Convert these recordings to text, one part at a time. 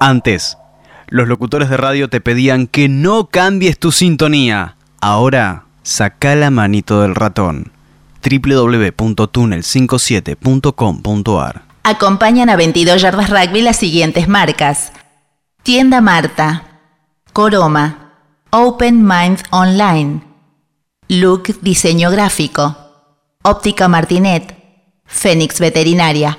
Antes, los locutores de radio te pedían que no cambies tu sintonía. Ahora, saca la manito del ratón. www.tunnel57.com.ar Acompañan a 22 Yardas Rugby las siguientes marcas. Tienda Marta, Coroma, Open Mind Online, Look Diseño Gráfico, Óptica Martinet, Fénix Veterinaria.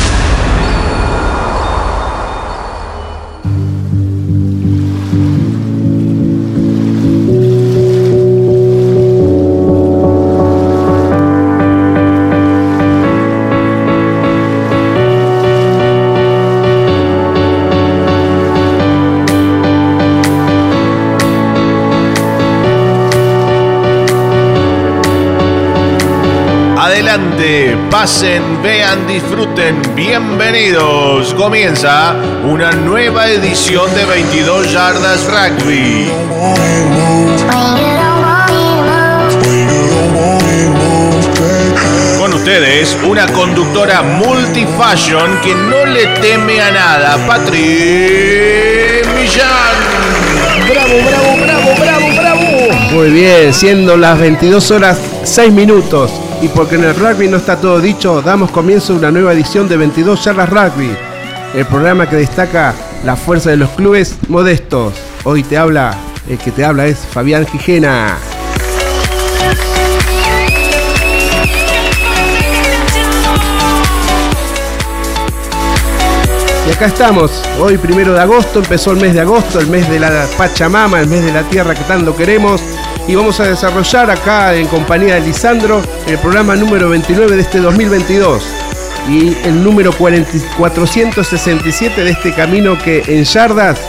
Pasen, vean, disfruten, bienvenidos. Comienza una nueva edición de 22 Yardas Rugby. Con ustedes, una conductora multifashion que no le teme a nada, Patri Millán. Bravo, bravo, bravo, bravo, bravo. Muy bien, siendo las 22 horas 6 minutos. Y porque en el rugby no está todo dicho, damos comienzo a una nueva edición de 22 Charlas Rugby, el programa que destaca la fuerza de los clubes modestos. Hoy te habla, el que te habla es Fabián Gijena. Y acá estamos, hoy primero de agosto, empezó el mes de agosto, el mes de la Pachamama, el mes de la tierra que tanto queremos. Y vamos a desarrollar acá en compañía de Lisandro el programa número 29 de este 2022 y el número 40 467 de este camino que en Yardas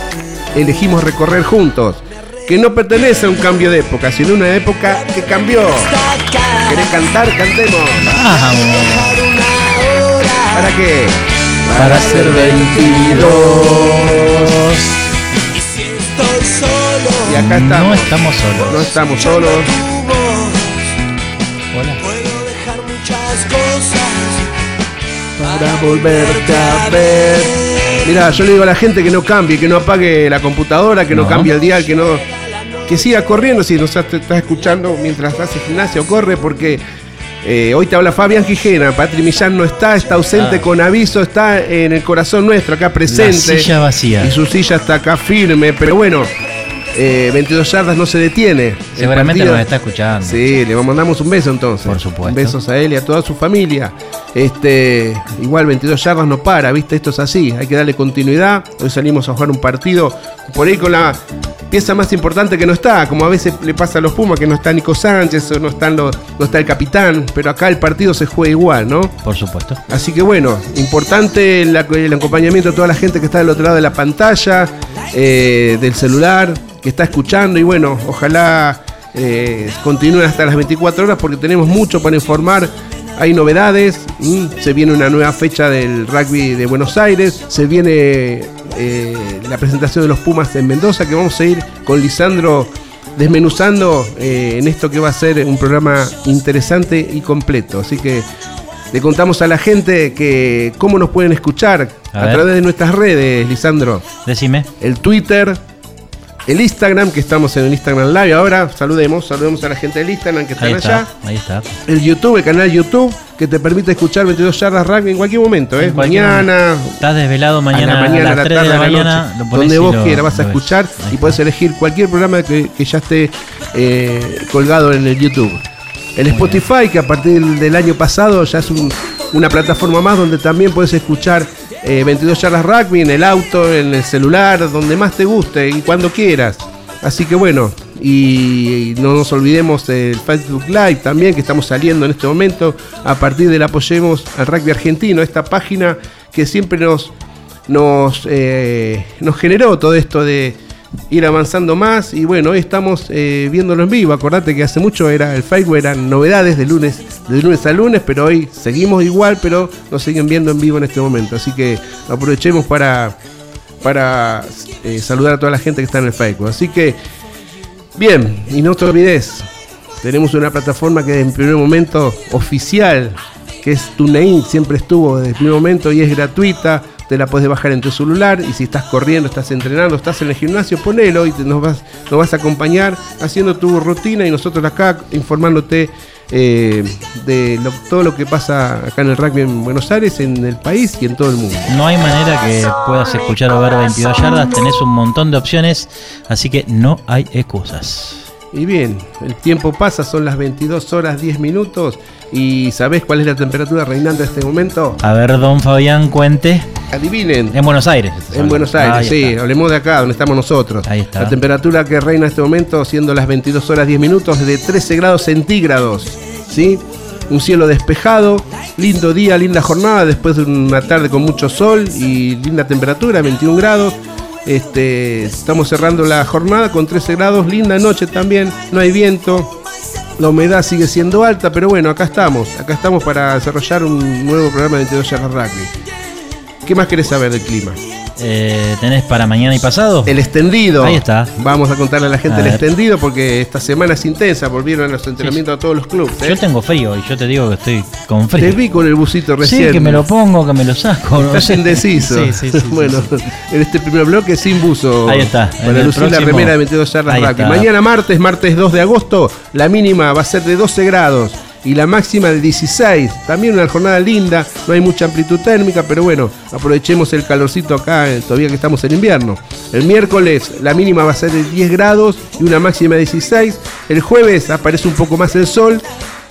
elegimos recorrer juntos. Que no pertenece a un cambio de época, sino una época que cambió. ¿Querés cantar? Cantemos. ¿Para qué? Para ser 22. Y acá estamos. No estamos solos. No estamos solos. Hola. Para volverte a ver. Mira, yo le digo a la gente que no cambie, que no apague la computadora, que no, No. cambie el dial, que no. Que siga corriendo si nos estás estás escuchando mientras hace gimnasio, corre porque eh, hoy te habla Fabián Gijena, Patri Millán no está, está ausente Ah. con aviso, está en el corazón nuestro, acá presente. La silla vacía. Y su silla está acá firme, pero bueno, eh, 22 yardas no se detiene. Seguramente nos está escuchando. Sí, le mandamos un beso entonces. Por supuesto. Besos a él y a toda su familia. Este, igual 22 yardas no para, ¿viste? Esto es así, hay que darle continuidad. Hoy salimos a jugar un partido por ahí con la pieza más importante que no está, como a veces le pasa a los Pumas que no está Nico Sánchez o no están los, no está el capitán, pero acá el partido se juega igual, ¿no? Por supuesto. Así que bueno, importante el acompañamiento de toda la gente que está del otro lado de la pantalla, eh, del celular, que está escuchando y bueno, ojalá eh, continúen hasta las 24 horas porque tenemos mucho para informar. Hay novedades, mm, se viene una nueva fecha del rugby de Buenos Aires, se viene eh, la presentación de los Pumas en Mendoza que vamos a ir con Lisandro desmenuzando eh, en esto que va a ser un programa interesante y completo. Así que le contamos a la gente que cómo nos pueden escuchar A través de nuestras redes, Lisandro. Decime. El Twitter, el Instagram, que estamos en el Instagram Live ahora. Saludemos, saludemos a la gente del Instagram que están Ahí allá. está. Ahí está. El YouTube, el canal YouTube, que te permite escuchar 22 yardas rugby en cualquier momento, ¿eh? En cualquier Mañana, Estás desvelado a mañana la mañana, a a la las 3 tarde, de a la la mañana. noche. Lo pones donde vos lo- quieras vas a escuchar y puedes elegir cualquier programa que, que ya esté eh, colgado en el YouTube. El Spotify, que a partir del año pasado ya es un- una plataforma más donde también puedes escuchar eh, 22 charlas rugby en el auto, en el celular, donde más te guste y cuando quieras. Así que bueno, y, no nos olvidemos del Facebook Live también, que estamos saliendo en este momento a partir del Apoyemos al Rugby Argentino, esta página que siempre nos, nos, eh, nos generó todo esto de ir avanzando más y bueno, hoy estamos eh, viéndolo en vivo. Acordate que hace mucho era el Facebook, eran novedades de lunes, de lunes a lunes, pero hoy seguimos igual, pero nos siguen viendo en vivo en este momento. Así que aprovechemos para, para eh, saludar a toda la gente que está en el Facebook. Así que Bien, y no te olvides, tenemos una plataforma que en primer momento oficial, que es TuneIn, siempre estuvo desde el primer momento y es gratuita. Te la puedes bajar en tu celular y si estás corriendo, estás entrenando, estás en el gimnasio, ponelo y te- nos, vas, nos vas a acompañar haciendo tu rutina y nosotros acá informándote eh, de lo- todo lo que pasa acá en el rugby en Buenos Aires, en el país y en todo el mundo. No hay manera que puedas escuchar o ver 22 yardas, tenés un montón de opciones, así que no hay excusas. Y bien, el tiempo pasa, son las 22 horas 10 minutos y ¿sabés cuál es la temperatura reinante en este momento? A ver, don Fabián, cuente. Adivinen. En Buenos Aires. En Buenos Aires, sí, está. hablemos de acá, donde estamos nosotros. Ahí está. La temperatura que reina en este momento, siendo las 22 horas 10 minutos, de 13 grados centígrados. ¿sí? Un cielo despejado, lindo día, linda jornada, después de una tarde con mucho sol y linda temperatura, 21 grados. Este, estamos cerrando la jornada con 13 grados, linda noche también, no hay viento, la humedad sigue siendo alta, pero bueno, acá estamos, acá estamos para desarrollar un nuevo programa de 22 Yardas Rugby. ¿Qué más querés saber del clima? Eh, ¿Tenés para mañana y pasado? El extendido. Ahí está. Vamos a contarle a la gente A el ver. extendido porque esta semana es intensa. Volvieron los entrenamientos a todos los clubes. ¿eh? Yo tengo frío y yo te digo que estoy con frío. Te vi con el busito recién. Sí, que me lo pongo, que me lo saco. no Estás sé. indeciso. Sí, sí, sí, bueno, en este primer bloque sin buzo. Ahí está, Para lucir la remera de 22 yardas está. Mañana martes, martes 2 de agosto, la mínima va a ser de 12 grados. Y la máxima de 16. También una jornada linda. No hay mucha amplitud térmica, pero bueno, aprovechemos el calorcito acá, eh, todavía que estamos en invierno. El miércoles la mínima va a ser de 10 grados y una máxima de 16. El jueves aparece un poco más el sol.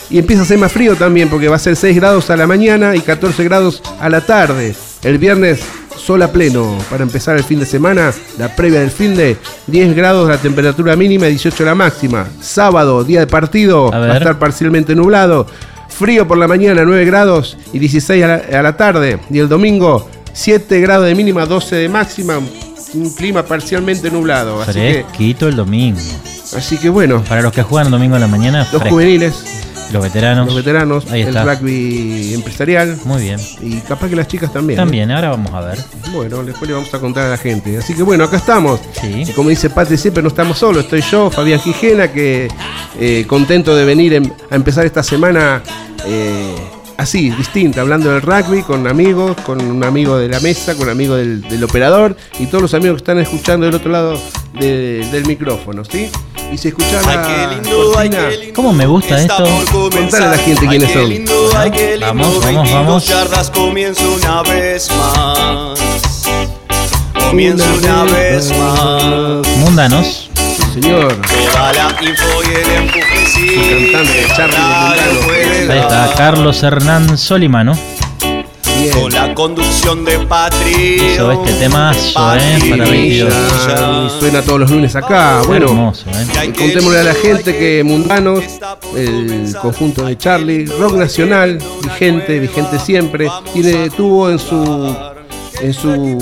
Y empieza a ser más frío también porque va a ser 6 grados a la mañana y 14 grados a la tarde. El viernes sol a pleno para empezar el fin de semana, la previa del fin de 10 grados la temperatura mínima y 18 la máxima. Sábado, día de partido, A va a estar parcialmente nublado. Frío por la mañana, 9 grados y 16 a la, a la tarde. Y el domingo, 7 grados de mínima, 12 de máxima. Un clima parcialmente nublado. Así que, el domingo. así que bueno, Para los que juegan el domingo en la mañana, los fresco. juveniles, los veteranos. los veteranos, Ahí el está. rugby empresarial Muy bien. y capaz que las chicas también. ¿eh? También, ahora vamos a ver. Bueno, después le vamos a contar a la gente. Así que bueno, acá estamos. Sí. Y como dice Pati siempre, no estamos solos. Estoy yo, Fabián Gijena, que eh, contento de venir a empezar esta semana eh, así, distinta, hablando del rugby, con amigos, con un amigo de la mesa, con un amigo del, del operador y todos los amigos que están escuchando del otro lado de- del micrófono, ¿sí? Y si escuchan la cortina, ¿Cómo me gusta esto? Contale a la gente quiénes son. Vamos, vamos, vamos. yardas comienza una vez más. Comienza una vez más. Mundanos. Señor. Toda la info y el empuje sí. cantante, Charlie Ahí está. Carlos Hernán Solimano. Bien. Con la conducción de Patria. Hizo este temazo, eh, para 22. Ya, y suena todos los lunes acá. Bueno, Hermoso, eh. Y Contémosle a la gente que Mundanos, el conjunto de Charlie, rock nacional, vigente, vigente siempre, tiene, tuvo en su en su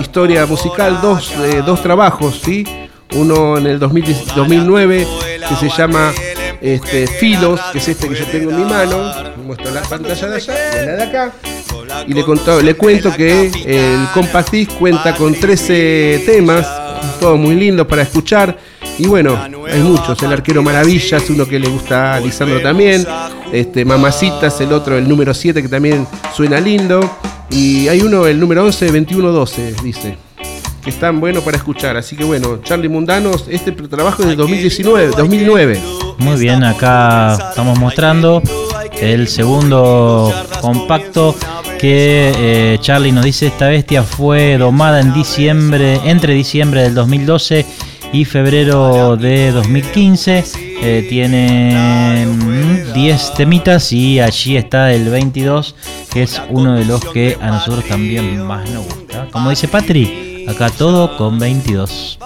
historia musical dos, eh, dos trabajos, ¿sí? Uno en el 2010 2009 que se llama este, Filos, que es este que yo tengo en mi mano, muestro la pantalla de allá y la de acá. Y le, cuento que el Compact cuenta con 13 temas, todos muy lindos para escuchar. Y bueno, hay muchos. El arquero Maravilla es uno que le gusta a Lisandro también. Este, Mamacitas, el otro, el número 7, que también suena lindo. Y hay uno, el número 11, 2112, dice. Que están buenos para escuchar. Así que bueno, Charlie Mundanos, este trabajo es del 2019, 2009. Muy bien, acá estamos mostrando el segundo compacto que eh, Charlie nos dice esta bestia fue domada en diciembre, entre diciembre del 2012 y febrero de 2015. Eh, tiene mm, 10 temitas y allí está el 22, que es uno de los que a nosotros también más nos gusta. Como dice Patri, acá todo con 22.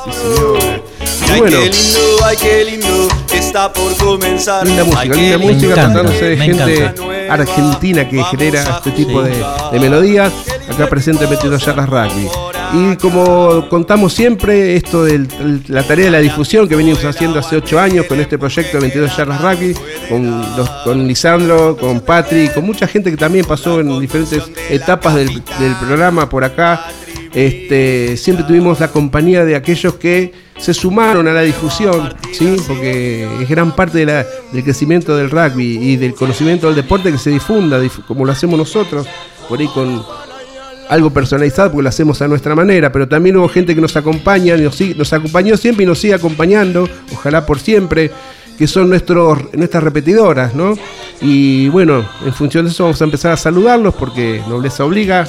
Y Ay, bueno, qué lindo, ay, qué lindo, está por comenzar. linda música, Ay, linda música encanta, tratándose de gente encanta. argentina que genera este tipo Sí. de, de melodías. Acá presente 22 Yardas Rugby. Y como contamos siempre, esto de la tarea de la difusión que venimos haciendo hace 8 años con este proyecto de 22 Yardas Rugby, con, los- con Lisandro, con Patri, con mucha gente que también pasó en diferentes etapas del, del programa por acá. Este, siempre tuvimos la compañía de aquellos que se sumaron a la difusión, ¿sí? porque es gran parte del crecimiento del rugby y del conocimiento del deporte que se difunda, dif- como lo hacemos nosotros, por ahí con algo personalizado, porque lo hacemos a nuestra manera, pero también hubo gente que nos acompaña, nos, nos acompañó siempre y nos sigue acompañando, ojalá por siempre, que son nuestros, nuestras repetidoras, ¿no? Y bueno, en función de eso vamos a empezar a saludarlos, porque nobleza obliga.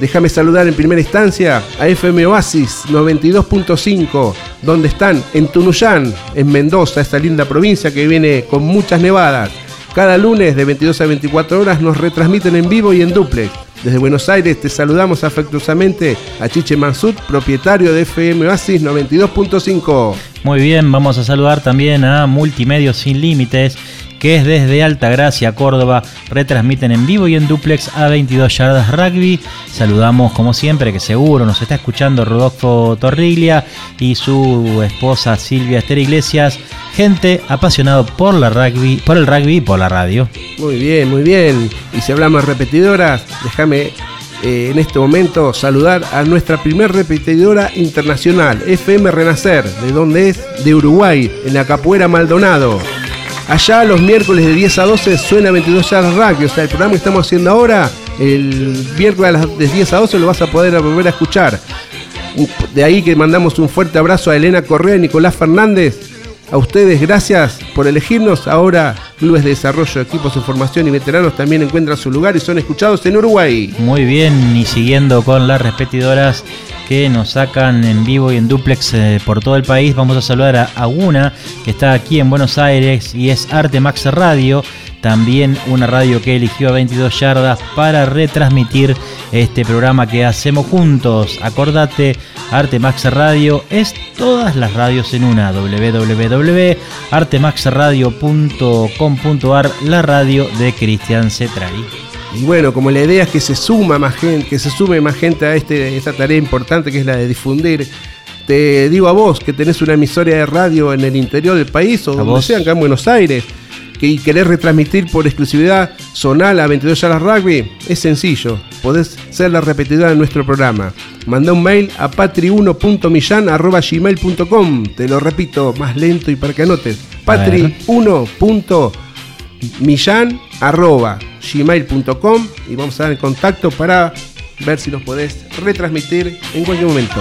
Déjame saludar en primera instancia a FM Oasis 92.5, donde están en Tunuyán, en Mendoza, esta linda provincia que viene con muchas nevadas. Cada lunes de 22 a 24 horas nos retransmiten en vivo y en duplex. Desde Buenos Aires te saludamos afectuosamente a Chiche Mansut, propietario de FM Oasis 92.5. Muy bien, vamos a saludar también a Multimedios Sin Límites, que es desde Altagracia, Córdoba. Retransmiten en vivo y en duplex a 22 yardas rugby. Saludamos, como siempre, que seguro nos está escuchando Rodolfo Torriglia y su esposa Silvia Esther Iglesias. Gente apasionado por la rugby, por el rugby y por la radio. Muy bien, muy bien. Y si hablamos repetidoras, déjame eh, en este momento saludar a nuestra primer repetidora internacional, FM Renacer. ¿De dónde es? De Uruguay, en la Capuera Maldonado. Allá los miércoles de 10 a 12 suena 22 Yardas Rugby. O sea, el programa que estamos haciendo ahora, el miércoles de 10 a 12 lo vas a poder volver a escuchar. De ahí que mandamos un fuerte abrazo a Elena Correa y Nicolás Fernández. A ustedes, gracias por elegirnos. Ahora, clubes de desarrollo, equipos de formación y veteranos también encuentran su lugar y son escuchados en Uruguay. Muy bien, y siguiendo con las repetidoras que nos sacan en vivo y en duplex eh, por todo el país, vamos a saludar a, a una que está aquí en Buenos Aires y es Arte Max Radio. También una radio que eligió a 22 yardas para retransmitir este programa que hacemos juntos. Acordate, Arte Max Radio es todas las radios en una. www.artemaxradio.com.ar, la radio de Cristian Cetrari. Y bueno, como la idea es que se suma más gente, que se sume más gente a este, esta tarea importante que es la de difundir. Te digo a vos que tenés una emisora de radio en el interior del país o donde sea, acá en Buenos Aires, y querés retransmitir por exclusividad Zonal a 22 Yaras Rugby, es sencillo. Podés ser la repetidora de nuestro programa. Manda un mail a patri1.millan.gmail.com Te lo repito más lento y para que anotes. A ver. patri1.millan.gmail.com y vamos a dar en contacto para ver si nos podés retransmitir en cualquier momento.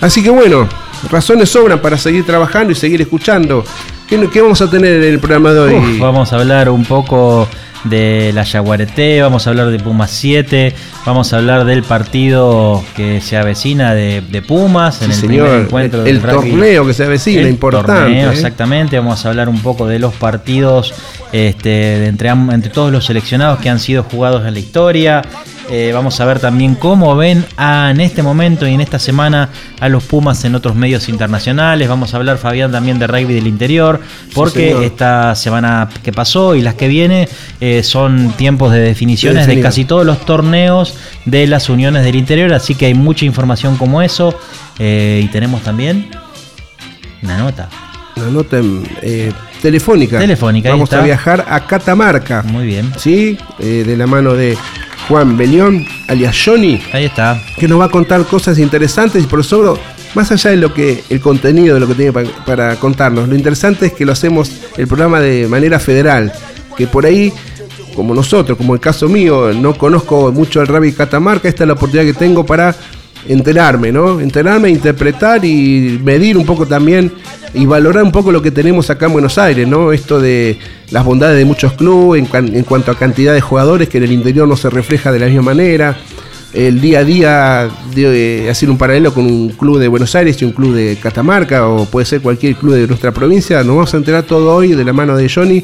Así que bueno, razones sobran para seguir trabajando y seguir escuchando. ¿Qué, qué vamos a tener en el programa de hoy? Uf, vamos a hablar un poco de la Yaguareté, vamos a hablar de Pumas 7, vamos a hablar del partido que se avecina de, de Pumas en Sí, el señor, primer encuentro el, del rugby. torneo que se avecina, El importante. torneo, ¿eh? exactamente. Vamos a hablar un poco de los partidos este, de entre, entre todos los seleccionados que han sido jugados en la historia. Eh, vamos a ver también cómo ven a- en este momento y en esta semana a los Pumas en otros medios internacionales. Vamos a hablar, Fabián, también de rugby del interior, porque esta semana que pasó y las que viene eh, son tiempos de definiciones de casi todos los torneos de las uniones del interior, así que hay mucha información como eso. Eh, y tenemos también una nota. Una nota eh, telefónica. Telefónica, Vamos a viajar a Catamarca. Muy bien. ¿Sí? Eh, de la mano de Juan Belión, alias Johnny. Ahí está. que nos va a contar cosas interesantes y por sobre, más allá de lo que el contenido de lo que tiene pa- para contarnos, lo interesante es que lo hacemos el programa de manera federal, que por ahí, como nosotros, como el caso mío, no conozco mucho el rugby Catamarca, esta es la oportunidad que tengo para enterarme, ¿no? Enterarme, interpretar y medir un poco también y valorar un poco lo que tenemos acá en Buenos Aires, ¿no? Esto de las bondades de muchos clubes en, cuan- en cuanto a cantidad de jugadores que en el interior no se refleja de la misma manera el día a día de eh, hacer un paralelo con un club de Buenos Aires y un club de Catamarca o puede ser cualquier club de nuestra provincia. Nos vamos a enterar todo hoy de la mano de Johnny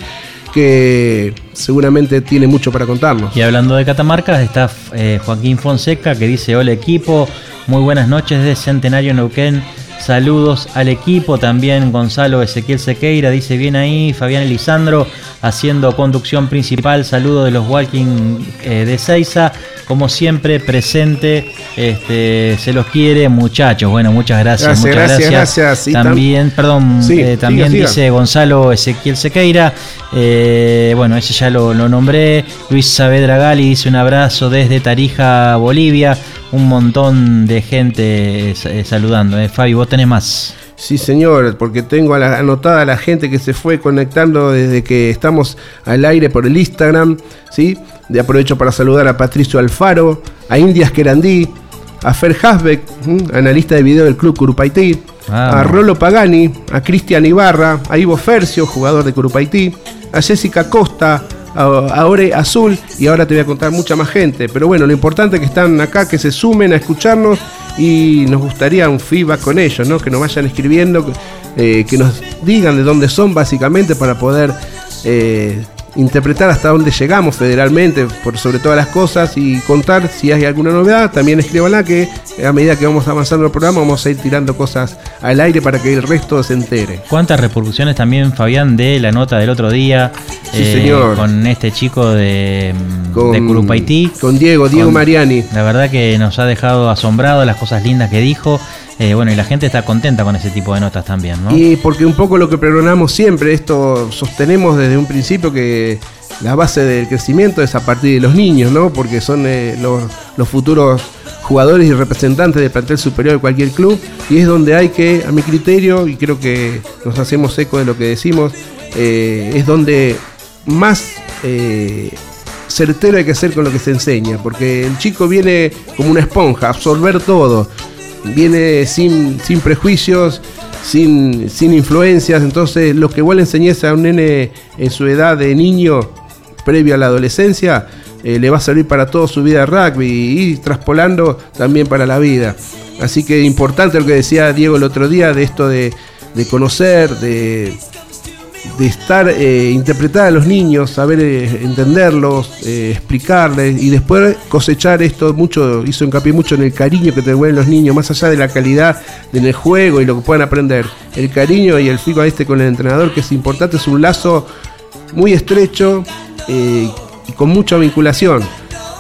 que seguramente tiene mucho para contarnos. Y hablando de Catamarca, está eh, Joaquín Fonseca que dice: Hola equipo, muy buenas noches desde Centenario Neuquén. Saludos al equipo, también Gonzalo Ezequiel Sequeira dice bien ahí, Fabián Elisandro haciendo conducción principal, saludos de los Walking eh, de Seiza, como siempre, presente. Este, se los quiere, muchachos. Bueno, muchas gracias. Gracias, muchas gracias, gracias. También, perdón, Sí, eh, también siga. dice Gonzalo Ezequiel Sequeira. eh, bueno, ese ya lo, lo nombré. Luis Saavedra Gali dice un abrazo desde Tarija, Bolivia. Un montón de gente eh, eh, saludando. eh. Fabi, vos tenés más. Sí, señor, porque tengo a la- anotada a la gente que se fue conectando desde que estamos al aire por el Instagram, ¿sí? De aprovecho para saludar a Patricio Alfaro, a Indias Querandí, a Fer Hasbeck, analista de video del club Curupaití, Ah. a Rolo Pagani, a Cristian Ibarra, a Ivo Fercio, jugador de Curupaití, a Jessica Costa, a, a Ore Azul, y ahora te voy a contar mucha más gente. Pero bueno, lo importante es que están acá, que se sumen a escucharnos y nos gustaría un feedback con ellos, ¿no? Que nos vayan escribiendo, eh, que nos digan de dónde son básicamente para poder eh, interpretar hasta dónde llegamos federalmente, por sobre todas las cosas, y contar si hay alguna novedad. También escríbanla que a medida que vamos avanzando el programa vamos a ir tirando cosas al aire para que el resto se entere. ¿Cuántas repercusiones también, Fabián, de la nota del otro día? Sí, señor. Con este chico de, mm, Con, de Curupaití. con Diego, Diego Con- Mariani. La verdad que nos ha dejado asombrado las cosas lindas que dijo. Eh, bueno, y la gente está contenta con ese tipo de notas también, ¿no? Y porque un poco lo que pregonamos siempre, esto sostenemos desde un principio que la base del crecimiento es a partir de los niños, ¿no? Porque son eh, los, futuros jugadores y representantes del plantel superior de cualquier club y es donde hay que, a mi criterio, y creo que nos hacemos eco de lo que decimos, eh, es donde más eh, certero hay que ser con lo que se enseña, porque el chico viene como una esponja, absorber todo, viene sin, sin prejuicios, sin, sin influencias, entonces lo que le enseñes a un nene en su edad de niño, previo a la adolescencia, eh, le va a servir para toda su vida rugby y traspolando también para la vida. Así que importante lo que decía Diego el otro día de esto de, de conocer, de, de estar, eh, interpretar a los niños, saber eh, entenderlos, eh, explicarles y después cosechar esto mucho, hizo hincapié mucho en el cariño que te devuelven los niños, más allá de la calidad en el juego y lo que puedan aprender. El cariño y el feedback este con el entrenador, que es importante, es un lazo muy estrecho eh, y con mucha vinculación.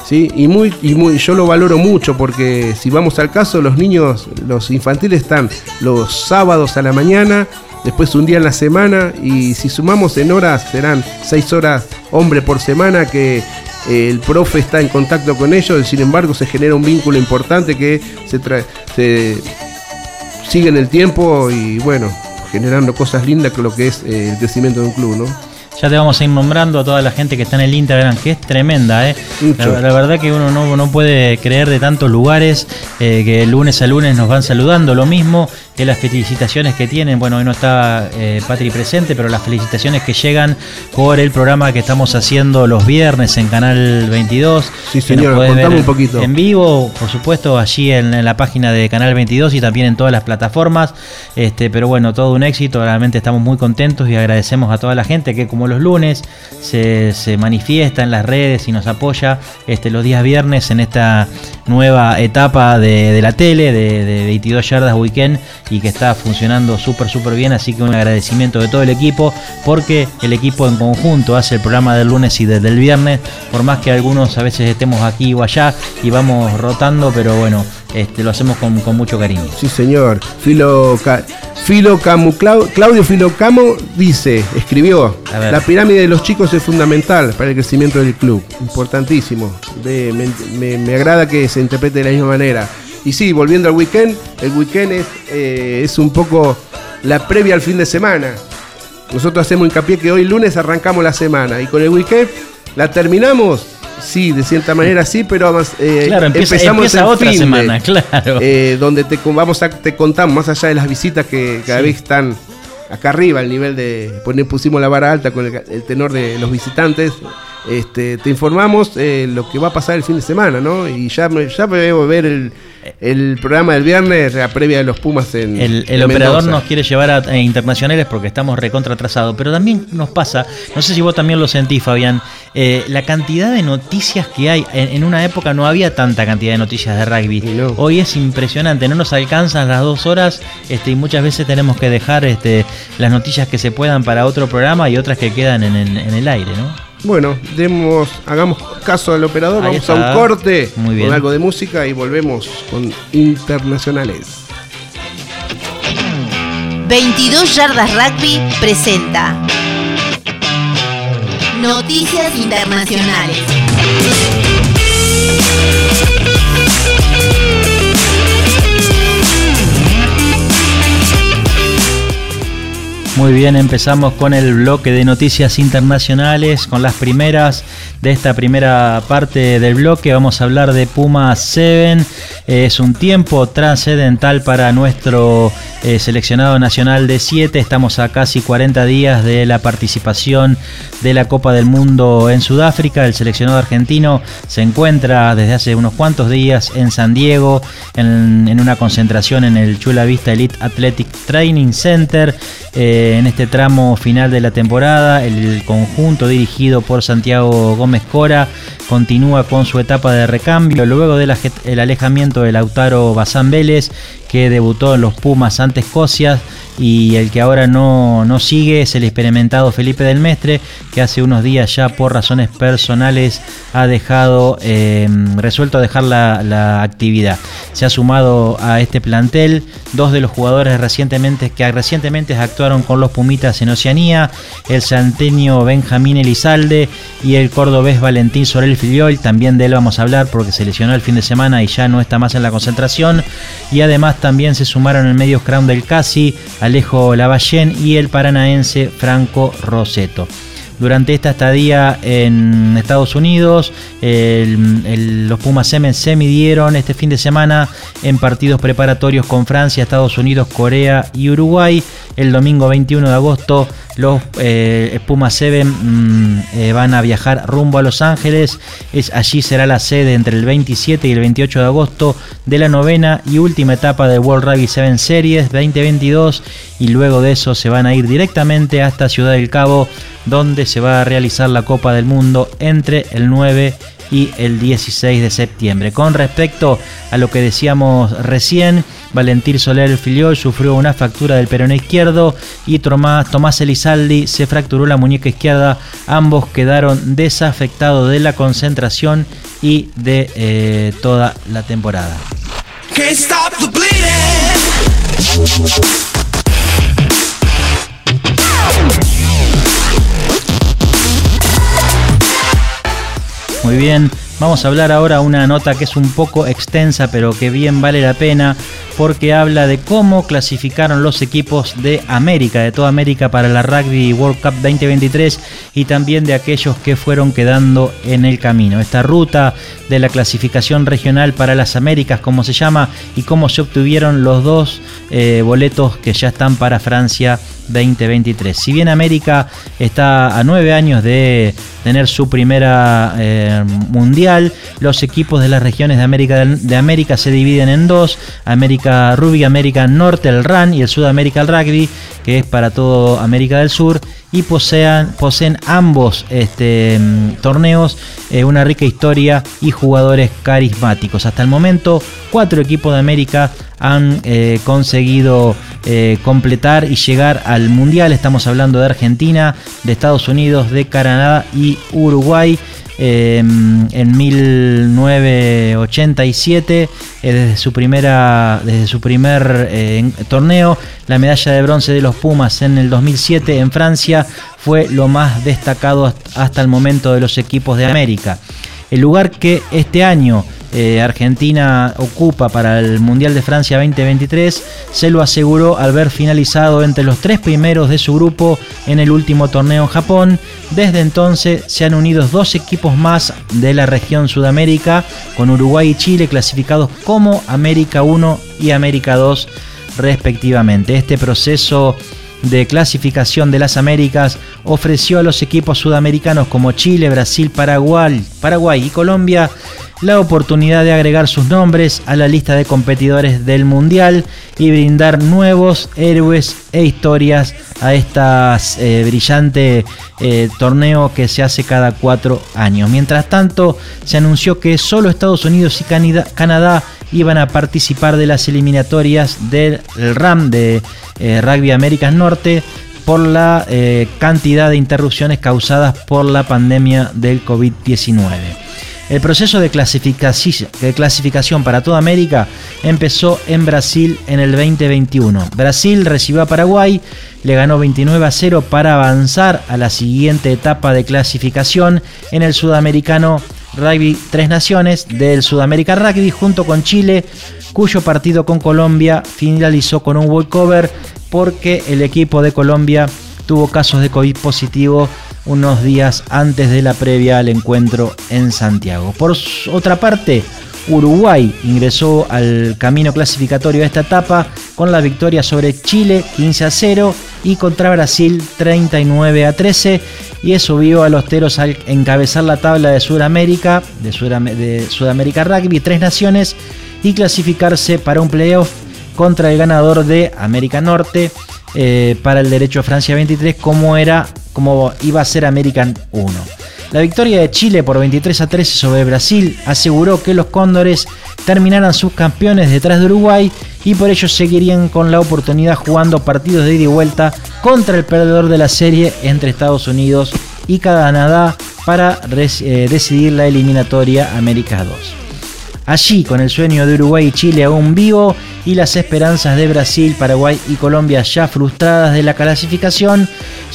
¿sí? Y, muy, y muy, yo lo valoro mucho porque si vamos al caso, los niños, los infantiles están los sábados a la mañana, después un día en la semana y si sumamos en horas serán seis horas hombre por semana que eh, el profe está en contacto con ellos, sin embargo se genera un vínculo importante que se, se sigue en el tiempo y bueno, generando cosas lindas con lo que es eh, el crecimiento de un club, ¿no? Ya te vamos a ir nombrando a toda la gente que está en el Instagram, que es tremenda, ¿eh? La, la verdad que uno no, no puede creer de tantos lugares eh, que lunes a lunes nos van saludando. Lo mismo que las felicitaciones que tienen. Bueno, hoy no está eh, Patri presente, pero las felicitaciones que llegan por el programa que estamos haciendo los viernes en Canal 22. Sí, señor, contame ver un poquito. En vivo, por supuesto, allí en, en la página de Canal 22 y también en todas las plataformas. Este, pero bueno, todo un éxito. Realmente estamos muy contentos y agradecemos a toda la gente que, como los lunes, se, se manifiesta en las redes y nos apoya este, los días viernes en esta nueva etapa de, de la tele, de, de 22 yardas weekend y que está funcionando súper, súper bien. Así que un agradecimiento de todo el equipo, porque el equipo en conjunto hace el programa del lunes y desde el viernes, por más que algunos a veces estemos aquí o allá y vamos rotando, pero bueno, este, lo hacemos con, con mucho cariño. Sí, señor. Filo, Filo Camu, Clau- Claudio Filo Camo dice, escribió, la pirámide de los chicos es fundamental para el crecimiento del club. Importantísimo. De- me, me- me agrada que se interprete de la misma manera. Y sí, volviendo al weekend, el weekend es, eh, es un poco la previa al fin de semana. Nosotros hacemos hincapié que hoy lunes arrancamos la semana y con el weekend la terminamos. Sí, de cierta manera sí, pero además, eh, Claro, empieza, empezamos empieza el otra fin de- semana, claro. eh, donde te vamos a, te contamos más allá de las visitas que cada Sí. vez están acá arriba el nivel de poner pusimos la vara alta con el, el tenor de los visitantes este, te informamos eh, lo que va a pasar el fin de semana no y ya me, ya me debo ver el, el programa del viernes la previa de los Pumas en El, el en operador nos quiere llevar a, a internacionales porque estamos recontra atrasados, pero también nos pasa, no sé si vos también lo sentís, Fabián, eh, la cantidad de noticias que hay. En, en una época no había tanta cantidad de noticias de rugby. No. Hoy es impresionante, no nos alcanzan las dos horas este, y muchas veces tenemos que dejar este, las noticias que se puedan para otro programa y otras que quedan en, en el aire, ¿no? Bueno, demos, hagamos caso al operador, Ahí vamos a un corte Muy bien. con algo de música y volvemos con internacionales. 22 Yardas Rugby presenta Noticias Internacionales. Muy bien, empezamos con el bloque de noticias internacionales, con las primeras de esta primera parte del bloque. Vamos a hablar de Puma 7. Es un tiempo trascendental para nuestro eh, seleccionado nacional de 7. Estamos a casi 40 días de la participación de la Copa del Mundo en Sudáfrica. El seleccionado argentino se encuentra desde hace unos cuantos días en San Diego, en, una concentración en el Chula Vista Elite Athletic Training Center. Eh, en este tramo final de la temporada, el conjunto dirigido por Santiago Gómez Cora continúa con su etapa de recambio luego del alejamiento de Lautaro Bazán Vélez que debutó en los Pumas ante Escocia y el que ahora no, no sigue es el experimentado Felipe del Mestre que hace unos días ya por razones personales ha dejado eh, resuelto dejar la, la actividad. Se ha sumado a este plantel dos de los jugadores recientemente que recientemente actuaron con los Pumitas en Oceanía, el santeño Benjamín Elizalde y el cordobés Valentín Sorel Filiol, también de él vamos a hablar porque se lesionó el fin de semana y ya no está más en la concentración. Y además también se sumaron en medio Crown del Casi, Alejo Lavallén y el paranaense Franco Roseto. Durante esta estadía en Estados Unidos, los Pumas se midieron este fin de semana en partidos preparatorios con Francia, Estados Unidos, Corea y Uruguay. El domingo 21 de agosto los eh, Pumas 7 mm, eh, van a viajar rumbo a Los Ángeles. Es, allí será la sede entre el 27 y el 28 de agosto de la novena y última etapa del World Rugby 7 Series 2022 y luego de eso se van a ir directamente hasta Ciudad del Cabo donde se va a realizar la Copa del Mundo entre el 9 y el 16 de septiembre. Con respecto a lo que decíamos recién, Valentín Soler Filiol sufrió una fractura del peroné izquierdo y Tomás, Elizaldi se fracturó la muñeca izquierda. Ambos quedaron desafectados de la concentración y de eh, toda la temporada. Muy bien, vamos a hablar ahora una nota que es un poco extensa, pero que bien vale la pena, porque habla de cómo clasificaron los equipos de América, de toda América, para la Rugby World Cup 2023 y también de aquellos que fueron quedando en el camino. Esta ruta de la clasificación regional para las Américas, como se llama, y cómo se obtuvieron los dos eh, boletos que ya están para Francia 2023. Si bien América está a nueve años de tener su primera eh, mundial, los equipos de las regiones de América, de América se dividen en dos, América Rugby, América Norte, el RAN y el Sudamérica Rugby, que es para todo América del Sur, y posean, poseen ambos este, mm, torneos eh, una rica historia y jugadores carismáticos. Hasta el momento, cuatro equipos de América han eh, conseguido eh, completar y llegar al Mundial. Estamos hablando de Argentina, de Estados Unidos, de Canadá y Uruguay. Eh, en 1987, eh, desde su primera, desde su primer eh, torneo, la medalla de bronce de los Pumas en el 2007 en Francia fue lo más destacado hasta el momento de los equipos de América. El lugar que este año eh, Argentina ocupa para el Mundial de Francia 2023 se lo aseguró al ver finalizado entre los tres primeros de su grupo en el último torneo en Japón. Desde entonces se han unido dos equipos más de la región Sudamérica, con Uruguay y Chile clasificados como América 1 y América 2 respectivamente. Este proceso de clasificación de las Américas ofreció a los equipos sudamericanos como Chile, Brasil, Paraguay, Paraguay y Colombia la oportunidad de agregar sus nombres a la lista de competidores del Mundial y brindar nuevos héroes e historias a este brillante eh, torneo que se hace cada cuatro años. Mientras tanto, se anunció que solo Estados Unidos y Canadá iban a participar de las eliminatorias del RAM de eh, Rugby Américas Norte por la eh, cantidad de interrupciones causadas por la pandemia del COVID-19. El proceso de clasificaci- de clasificación para toda América empezó en Brasil en el 2021. Brasil recibió a Paraguay, le ganó 29 a 0 para avanzar a la siguiente etapa de clasificación en el sudamericano Rugby Tres Naciones del Sudamérica Rugby junto con Chile, cuyo partido con Colombia finalizó con un walkover porque el equipo de Colombia tuvo casos de COVID positivo unos días antes de la previa al encuentro en Santiago. Por otra parte, Uruguay ingresó al camino clasificatorio de esta etapa con la victoria sobre Chile 15 a 0 y contra Brasil 39 a 13 y eso vio a los teros al encabezar la tabla de Sudamérica, de, Sudam- de Sudamérica Rugby, tres naciones y clasificarse para un playoff contra el ganador de América Norte eh, para el derecho a Francia 23 como era como iba a ser American 1. La victoria de Chile por 23 a 13 sobre Brasil aseguró que los Cóndores terminaran sus campeones detrás de Uruguay y por ello seguirían con la oportunidad jugando partidos de ida y vuelta contra el perdedor de la serie entre Estados Unidos y Canadá para eh, decidir la eliminatoria América 2. Allí, con el sueño de Uruguay y Chile aún vivo y las esperanzas de Brasil, Paraguay y Colombia ya frustradas de la clasificación,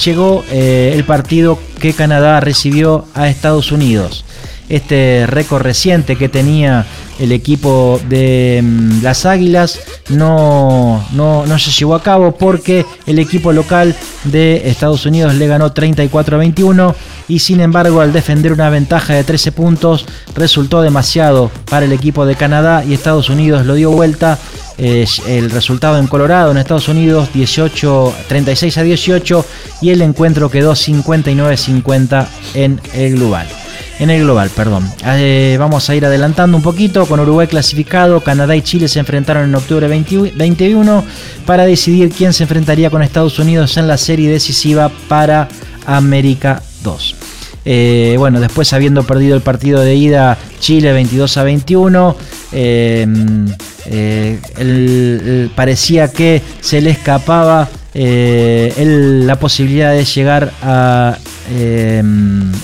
llegó eh, el partido que Canadá recibió a Estados Unidos. Este récord reciente que tenía el equipo de mm, las Águilas no, no, no se llevó a cabo porque el equipo local de Estados Unidos le ganó 34 a 21 y sin embargo al defender una ventaja de 13 puntos resultó demasiado para el equipo de Canadá y Estados Unidos lo dio vuelta. Eh, el resultado en Colorado en Estados Unidos 18 36 a 18 y el encuentro quedó 59-50 en el global. En el global, perdón. Eh, vamos a ir adelantando un poquito con Uruguay clasificado. Canadá y Chile se enfrentaron en octubre 20 21 para decidir quién se enfrentaría con Estados Unidos en la serie decisiva para América 2. Eh, bueno, después habiendo perdido el partido de ida, Chile 22 a 21. eh, eh, parecía que se le escapaba la posibilidad de llegar a, eh,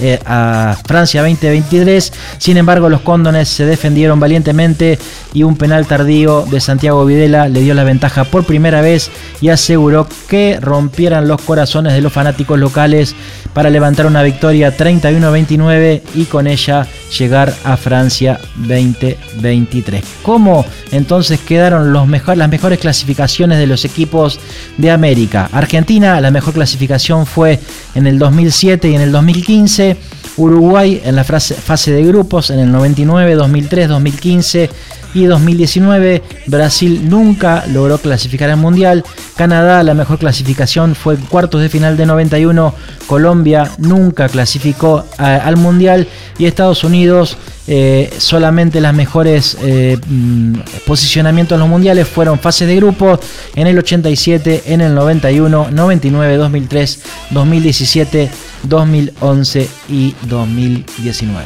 eh, a Francia 2023. Sin embargo, los cóndones se defendieron valientemente y un penal tardío de Santiago Videla le dio la ventaja por primera vez y aseguró que rompieran los corazones de los fanáticos locales para levantar una victoria 31-29 y con ella llegar a Francia 2023. ¿Cómo entonces quedaron las mejores clasificaciones de los equipos de América? Argentina, la mejor clasificación fue en el 2007 y en el 2015. Uruguay en la fase de grupos en el 99, 2003, 2015 y 2019. Brasil nunca logró clasificar al Mundial. Canadá, la mejor clasificación fue cuartos de final de 91. Colombia nunca clasificó al Mundial. Y Estados Unidos, eh, solamente las mejores eh, mm, posicionamientos en los mundiales fueron fases de grupos en el 87, en el 91, 99, 2003, 2017, 2011 y 2019.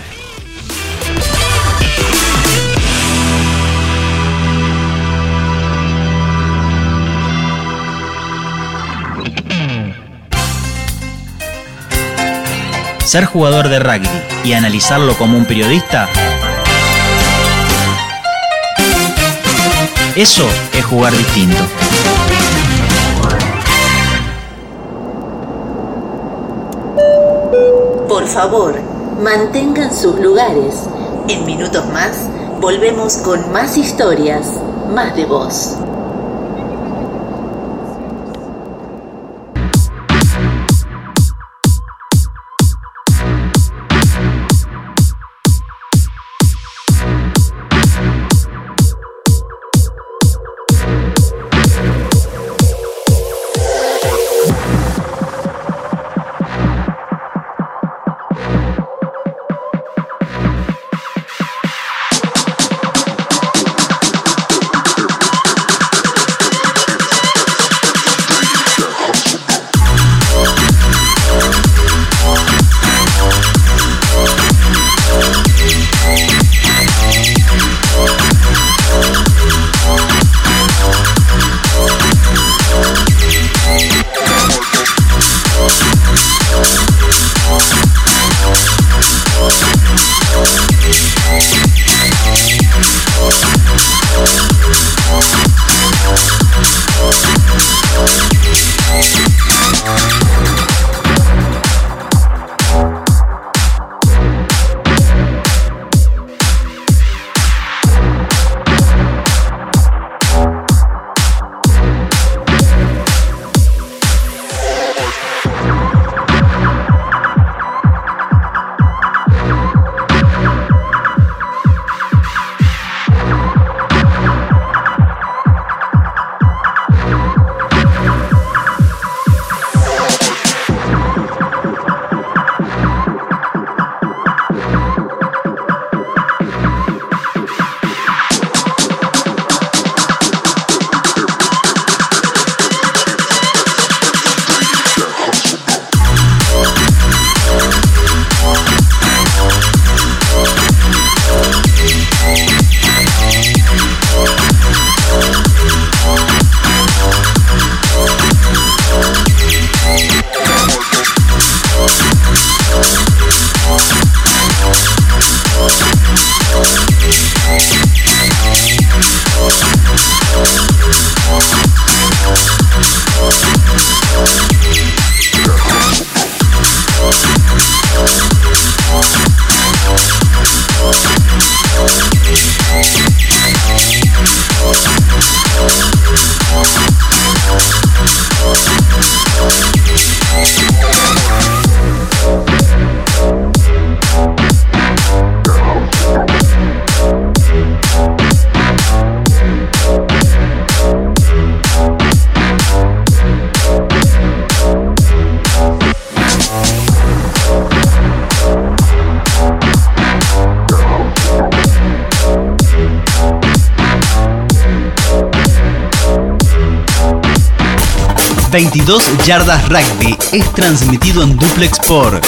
Ser jugador de rugby y analizarlo como un periodista, eso es jugar distinto. Favor, mantengan sus lugares. En minutos más, volvemos con más historias, más de voz. Yardas Rugby es transmitido en duplex por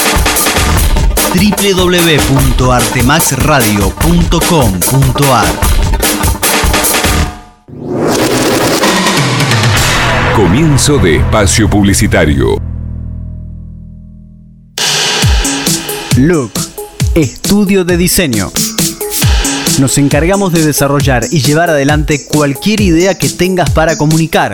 www.artemaxradio.com.ar Comienzo de espacio publicitario. Look, estudio de diseño. Nos encargamos de desarrollar y llevar adelante cualquier idea que tengas para comunicar,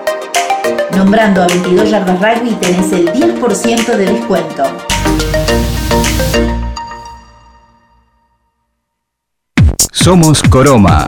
Nombrando a 22 Yardas Rugby tenés el 10% de descuento. Somos Coroma.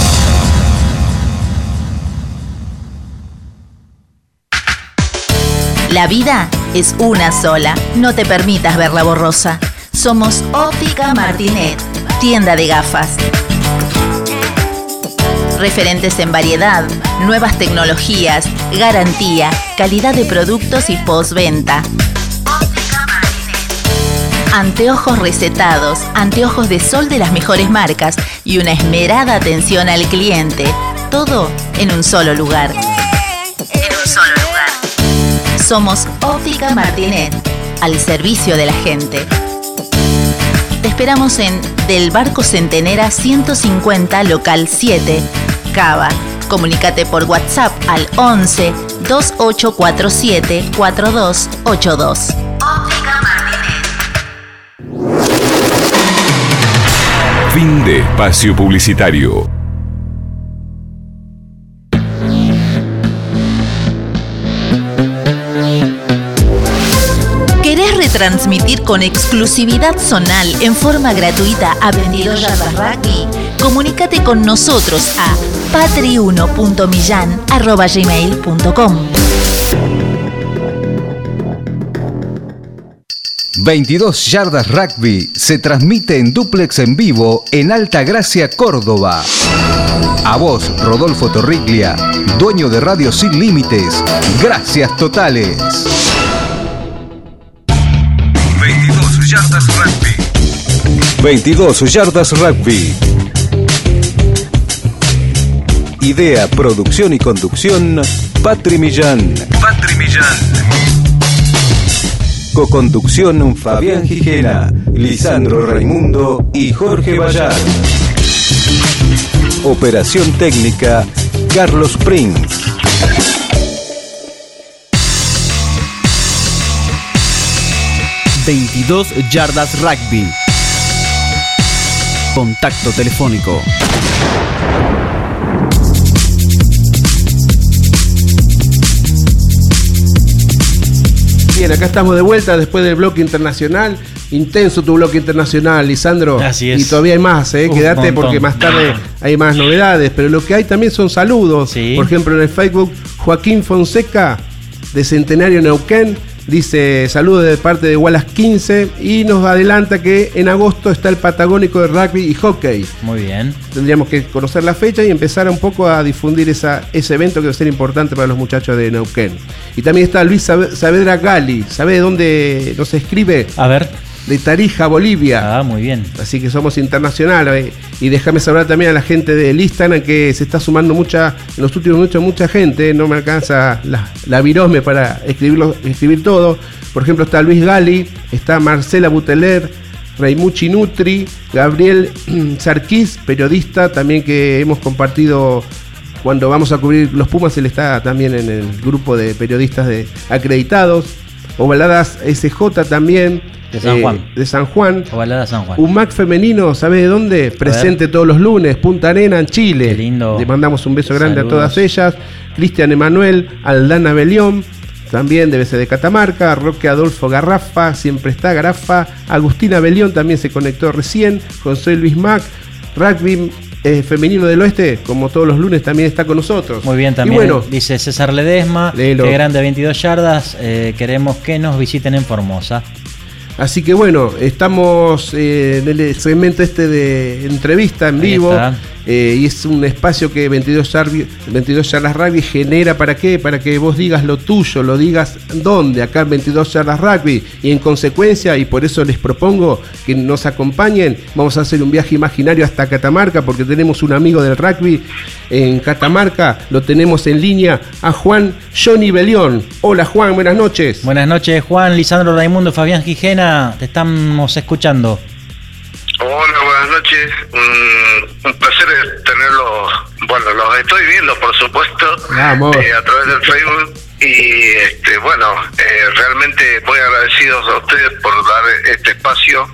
La vida es una sola. No te permitas verla borrosa. Somos Óptica Martinet, tienda de gafas. Referentes en variedad, nuevas tecnologías, garantía, calidad de productos y postventa. Anteojos recetados, anteojos de sol de las mejores marcas y una esmerada atención al cliente. Todo en un solo lugar. Somos Óptica Martinet, al servicio de la gente. Te esperamos en Del Barco Centenera 150, local 7, Cava. Comunícate por WhatsApp al 11 2847 4282. Óptica Martinet. Fin de espacio publicitario. ¿Querés retransmitir con exclusividad zonal en forma gratuita a 22 Yardas Rugby? Comunícate con nosotros a patri1.millan.gmail.com 22 Yardas Rugby se transmite en duplex en vivo en Alta Gracia, Córdoba. A vos, Rodolfo Torriglia, dueño de Radio Sin Límites. Gracias totales. Yardas Rugby. 22 Yardas Rugby. Idea, producción y conducción, Patri Millán. Patri Millán. Coconducción Fabián Gijena, Lisandro Raimundo y Jorge Bayar. Operación técnica Carlos Prince. ...22 Yardas Rugby... ...contacto telefónico... Bien, acá estamos de vuelta después del bloque internacional. Intenso tu bloque internacional, Lisandro. Así es. Y todavía hay más, ¿eh? Quédate porque más tarde hay más novedades. Pero lo que hay también son saludos. Sí. Por ejemplo, en el Facebook, Joaquín Fonseca, de Centenario Neuquén, dice saludos de parte de Wallace 15 y nos adelanta que en agosto está el Patagónico de Rugby y Hockey. Muy bien. Tendríamos que conocer la fecha y empezar un poco a difundir esa, ese evento que va a ser importante para los muchachos de Neuquén. Y también está Luis Saavedra Gali. ¿Sabe de dónde nos escribe? A ver. De Tarija, Bolivia. Ah, muy bien. Así que somos internacionales. Y déjame saludar también a la gente del Instagram que se está sumando mucha, en los últimos minutos mucha gente. No me alcanza la, la virosme para escribirlo, escribir todo. Por ejemplo, está Luis Gali, está Marcela Buteler, Raimuchi Nutri, Gabriel Sarquís, periodista también que hemos compartido cuando vamos a cubrir los Pumas, él está también en el grupo de periodistas de acreditados. Ovaladas SJ también. De San eh, Juan. de San Juan. Ovalada San Juan. UMAC femenino, ¿sabe de dónde? Presente todos los lunes, Punta Arena, en Chile. Qué lindo. Le mandamos un beso grande a todas ellas. Cristian Emanuel, Aldana Belión, también debe ser de Catamarca. Roque Adolfo Garrafa, siempre está Garrafa. Agustina Belión también se conectó recién. José Luis Mac, Rugby eh, femenino del oeste, como todos los lunes, también está con nosotros. Muy bien, Y también bueno, dice César Ledesma, Léelo. que grande 22 yardas, eh, queremos que nos visiten en Formosa. Así que bueno, estamos eh, en el segmento este de entrevista en Ahí vivo. está. Eh, y es un espacio que 22, Yarbi- 22 Yardas Rugby genera para qué? Para que vos digas lo tuyo, lo digas dónde, acá en 22 Yardas Rugby. Y en consecuencia, y por eso les propongo que nos acompañen, vamos a hacer un viaje imaginario hasta Catamarca, porque tenemos un amigo del rugby en Catamarca, lo tenemos en línea a Juan Johnny Belión. Hola Juan, buenas noches. Buenas noches, Juan, Lisandro Raimundo, Fabián Gijena, te estamos escuchando. Hola, buenas noches. Un, un placer tenerlos. Bueno, los estoy viendo, por supuesto, eh, a través del Facebook. Y este, bueno, eh, realmente muy agradecidos a ustedes por dar este espacio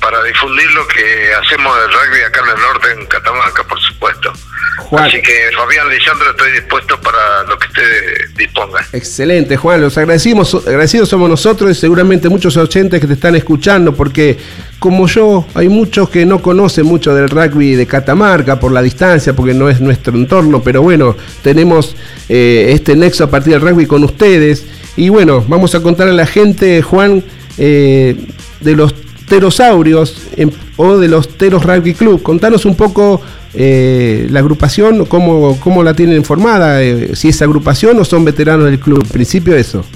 para difundir lo que hacemos del rugby acá en el norte, en Catamarca, por supuesto. Juan. Así que, Fabián, Lisandro, estoy dispuesto para lo que ustedes dispongan. Excelente, Juan. Los agradecimos, agradecidos somos nosotros y seguramente muchos oyentes que te están escuchando, porque como yo, hay muchos que no conocen mucho del rugby de Catamarca por la distancia, porque no es nuestro entorno, pero bueno, tenemos eh, este nexo a partir del rugby con ustedes. Y bueno, vamos a contar a la gente, Juan, eh, de los pterosaurios em, o de los Teros Rugby Club. Contanos un poco eh, la agrupación, cómo, cómo la tienen formada, eh, si es agrupación o son veteranos del club. En principio eso.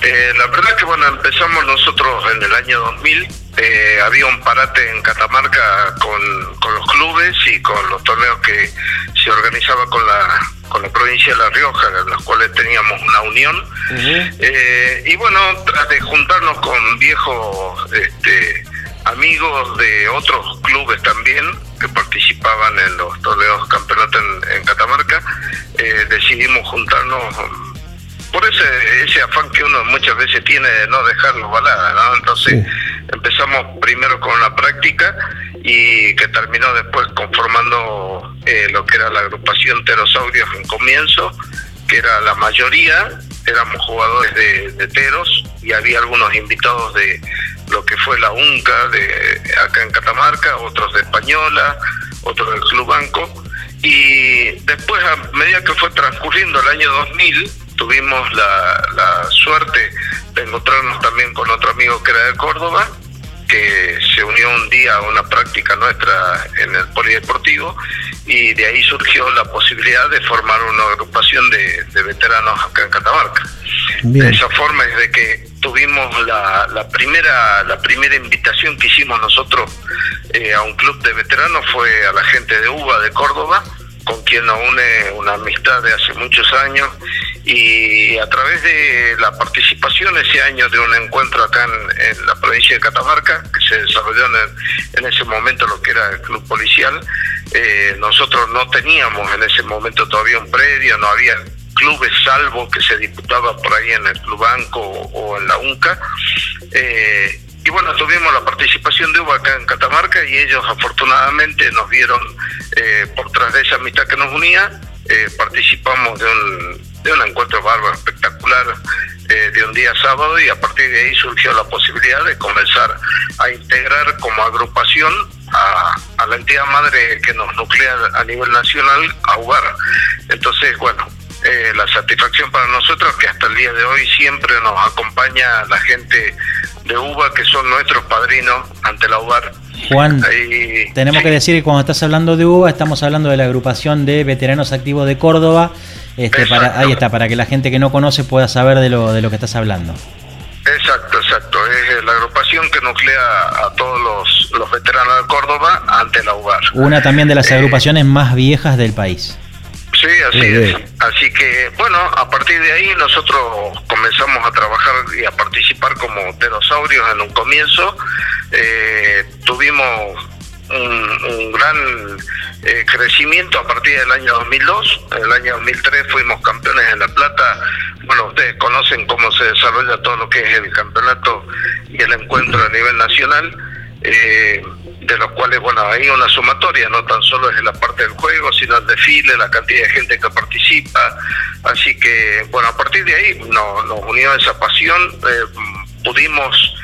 Eh, la verdad que bueno, empezamos nosotros en el año 2000, eh, había un parate en Catamarca con, con los clubes y con los torneos que se organizaba con la, con la provincia de La Rioja, en los cuales teníamos una unión. Eh, y bueno, tras de juntarnos con viejos este, amigos de otros clubes también que participaban en los torneos campeonatos en, en Catamarca, eh, decidimos juntarnos por ese, ese afán que uno muchas veces tiene de no dejarlo balada, ¿no? Entonces empezamos primero con la práctica y que terminó después conformando eh, lo que era la agrupación Pterosaurios en comienzo, que era la mayoría, éramos jugadores de, de Teros y había algunos invitados de lo que fue la UNCA de acá en Catamarca, otros de Española, otros del Club Banco. Y después, a medida que fue transcurriendo el año 2000, tuvimos la, la suerte de encontrarnos también con otro amigo que era de Córdoba, que se unió un día a una práctica nuestra en el polideportivo y de ahí surgió la posibilidad de formar una agrupación de, de veteranos acá en Catamarca. De esa forma es de que tuvimos la, la primera la primera invitación que hicimos nosotros eh, a un club de veteranos fue a la gente de UBA de Córdoba, con quien nos une una amistad de hace muchos años y a través de la participación ese año de un encuentro acá en, la provincia de Catamarca, que se desarrolló en, en ese momento lo que era el club policial, eh, nosotros no teníamos en ese momento todavía un predio, no había clubes salvo que se disputaba por ahí en el Club Banco o, o en la UNCA. Eh, y bueno, tuvimos la participación de UBA acá en Catamarca y ellos afortunadamente nos vieron eh, por tras de esa amistad que nos unía, eh, participamos de un, de un encuentro bárbaro, espectacular, eh, de un día sábado y a partir de ahí surgió la posibilidad de comenzar a integrar como agrupación a, a la entidad madre que nos nuclea a nivel nacional, a UBAR. Entonces, bueno, eh, la satisfacción para nosotros que hasta el día de hoy siempre nos acompaña la gente de UBA, que son nuestros padrinos ante la UBAR. Juan, tenemos que decir que cuando estás hablando de UBA, estamos hablando de la agrupación de veteranos activos de Córdoba. Este, para, ahí está, para que la gente que no conoce pueda saber de lo, de lo que estás hablando. Exacto, exacto. Es la agrupación que nuclea a todos los, los veteranos de Córdoba ante la UBAR. Una también de las eh, agrupaciones más viejas del país. Sí, así es. Así que, bueno, a partir de ahí nosotros comenzamos a trabajar y a participar como pterosaurios en un comienzo. Eh, tuvimos un, gran eh, crecimiento a partir del año 2002. En el año 2003 fuimos campeones en La Plata. Bueno, ustedes conocen cómo se desarrolla todo lo que es el campeonato y el encuentro a nivel nacional. Eh, de los cuales, bueno, hay una sumatoria, no tan solo es la parte del juego, sino el desfile, la cantidad de gente que participa. Así que, bueno, a partir de ahí nos, nos unió esa pasión, eh, pudimos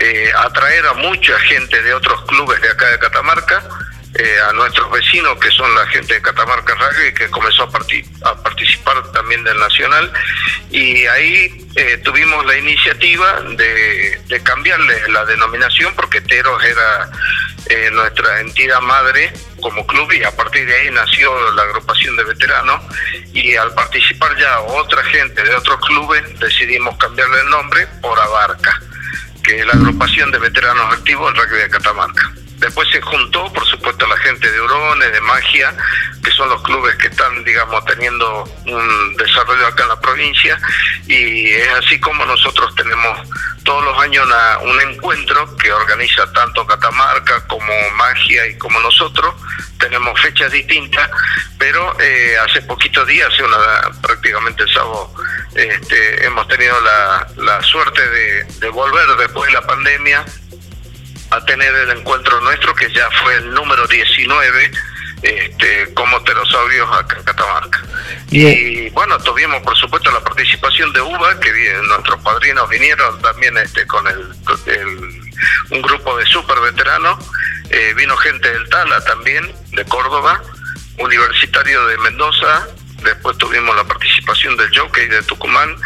eh, atraer a mucha gente de otros clubes de acá de Catamarca, eh, a nuestros vecinos que son la gente de Catamarca Rugby que comenzó a, a participar también del Nacional y ahí eh, tuvimos la iniciativa de, de, cambiarle la denominación porque Teros era eh, nuestra entidad madre como club y a partir de ahí nació la agrupación de veteranos y al participar ya otra gente de otros clubes decidimos cambiarle el nombre por Abarca que es la agrupación de veteranos activos del rugby de Catamarca. Después se juntó, por supuesto, la gente de Hurones, de Magia, que son los clubes que están, digamos, teniendo un desarrollo acá en la provincia. Y es así como nosotros tenemos todos los años un encuentro que organiza tanto Catamarca como Magia y como nosotros. Tenemos fechas distintas, pero eh, hace poquitos días, una, prácticamente el sábado, este, hemos tenido la, suerte de volver después de la pandemia a tener el encuentro nuestro, que ya fue el número 19 este, como pterosaurios acá en Catamarca. Y bueno, tuvimos por supuesto la participación de UBA, que nuestros padrinos vinieron también este, con el, un grupo de super veteranos, eh, vino gente del Tala también, de Córdoba, universitario de Mendoza, después tuvimos la participación del Jockey de Tucumán,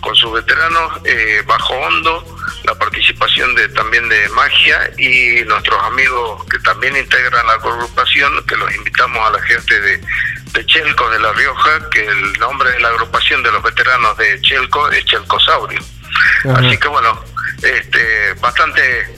con sus veteranos, eh, Bajo Hondo, la participación de también de Magia y nuestros amigos que también integran la agrupación, que los invitamos a la gente de, de Chelco de La Rioja, que el nombre de la agrupación de los veteranos de Chelco es Chelcosaurio. Así que bueno, este, bastante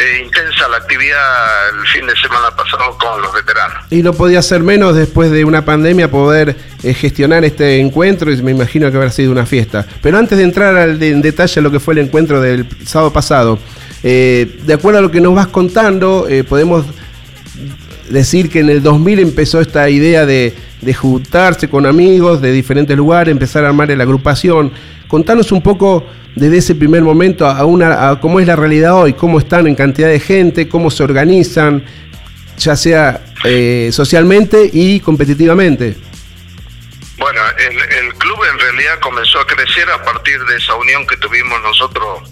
eh, intensa la actividad el fin de semana pasado con los veteranos. Y no podía ser menos después de una pandemia poder eh, gestionar este encuentro y me imagino que habrá sido una fiesta. Pero antes de entrar al en detalle a lo que fue el encuentro del sábado pasado, eh, de acuerdo a lo que nos vas contando, podemos decir que en el 2000 empezó esta idea de, de juntarse con amigos de diferentes lugares, empezar a armar la agrupación. Contanos un poco desde ese primer momento a, una, a cómo es la realidad hoy, cómo están en cantidad de gente, cómo se organizan, ya sea eh, socialmente y competitivamente. Bueno, el, club en realidad comenzó a crecer a partir de esa unión que tuvimos nosotros,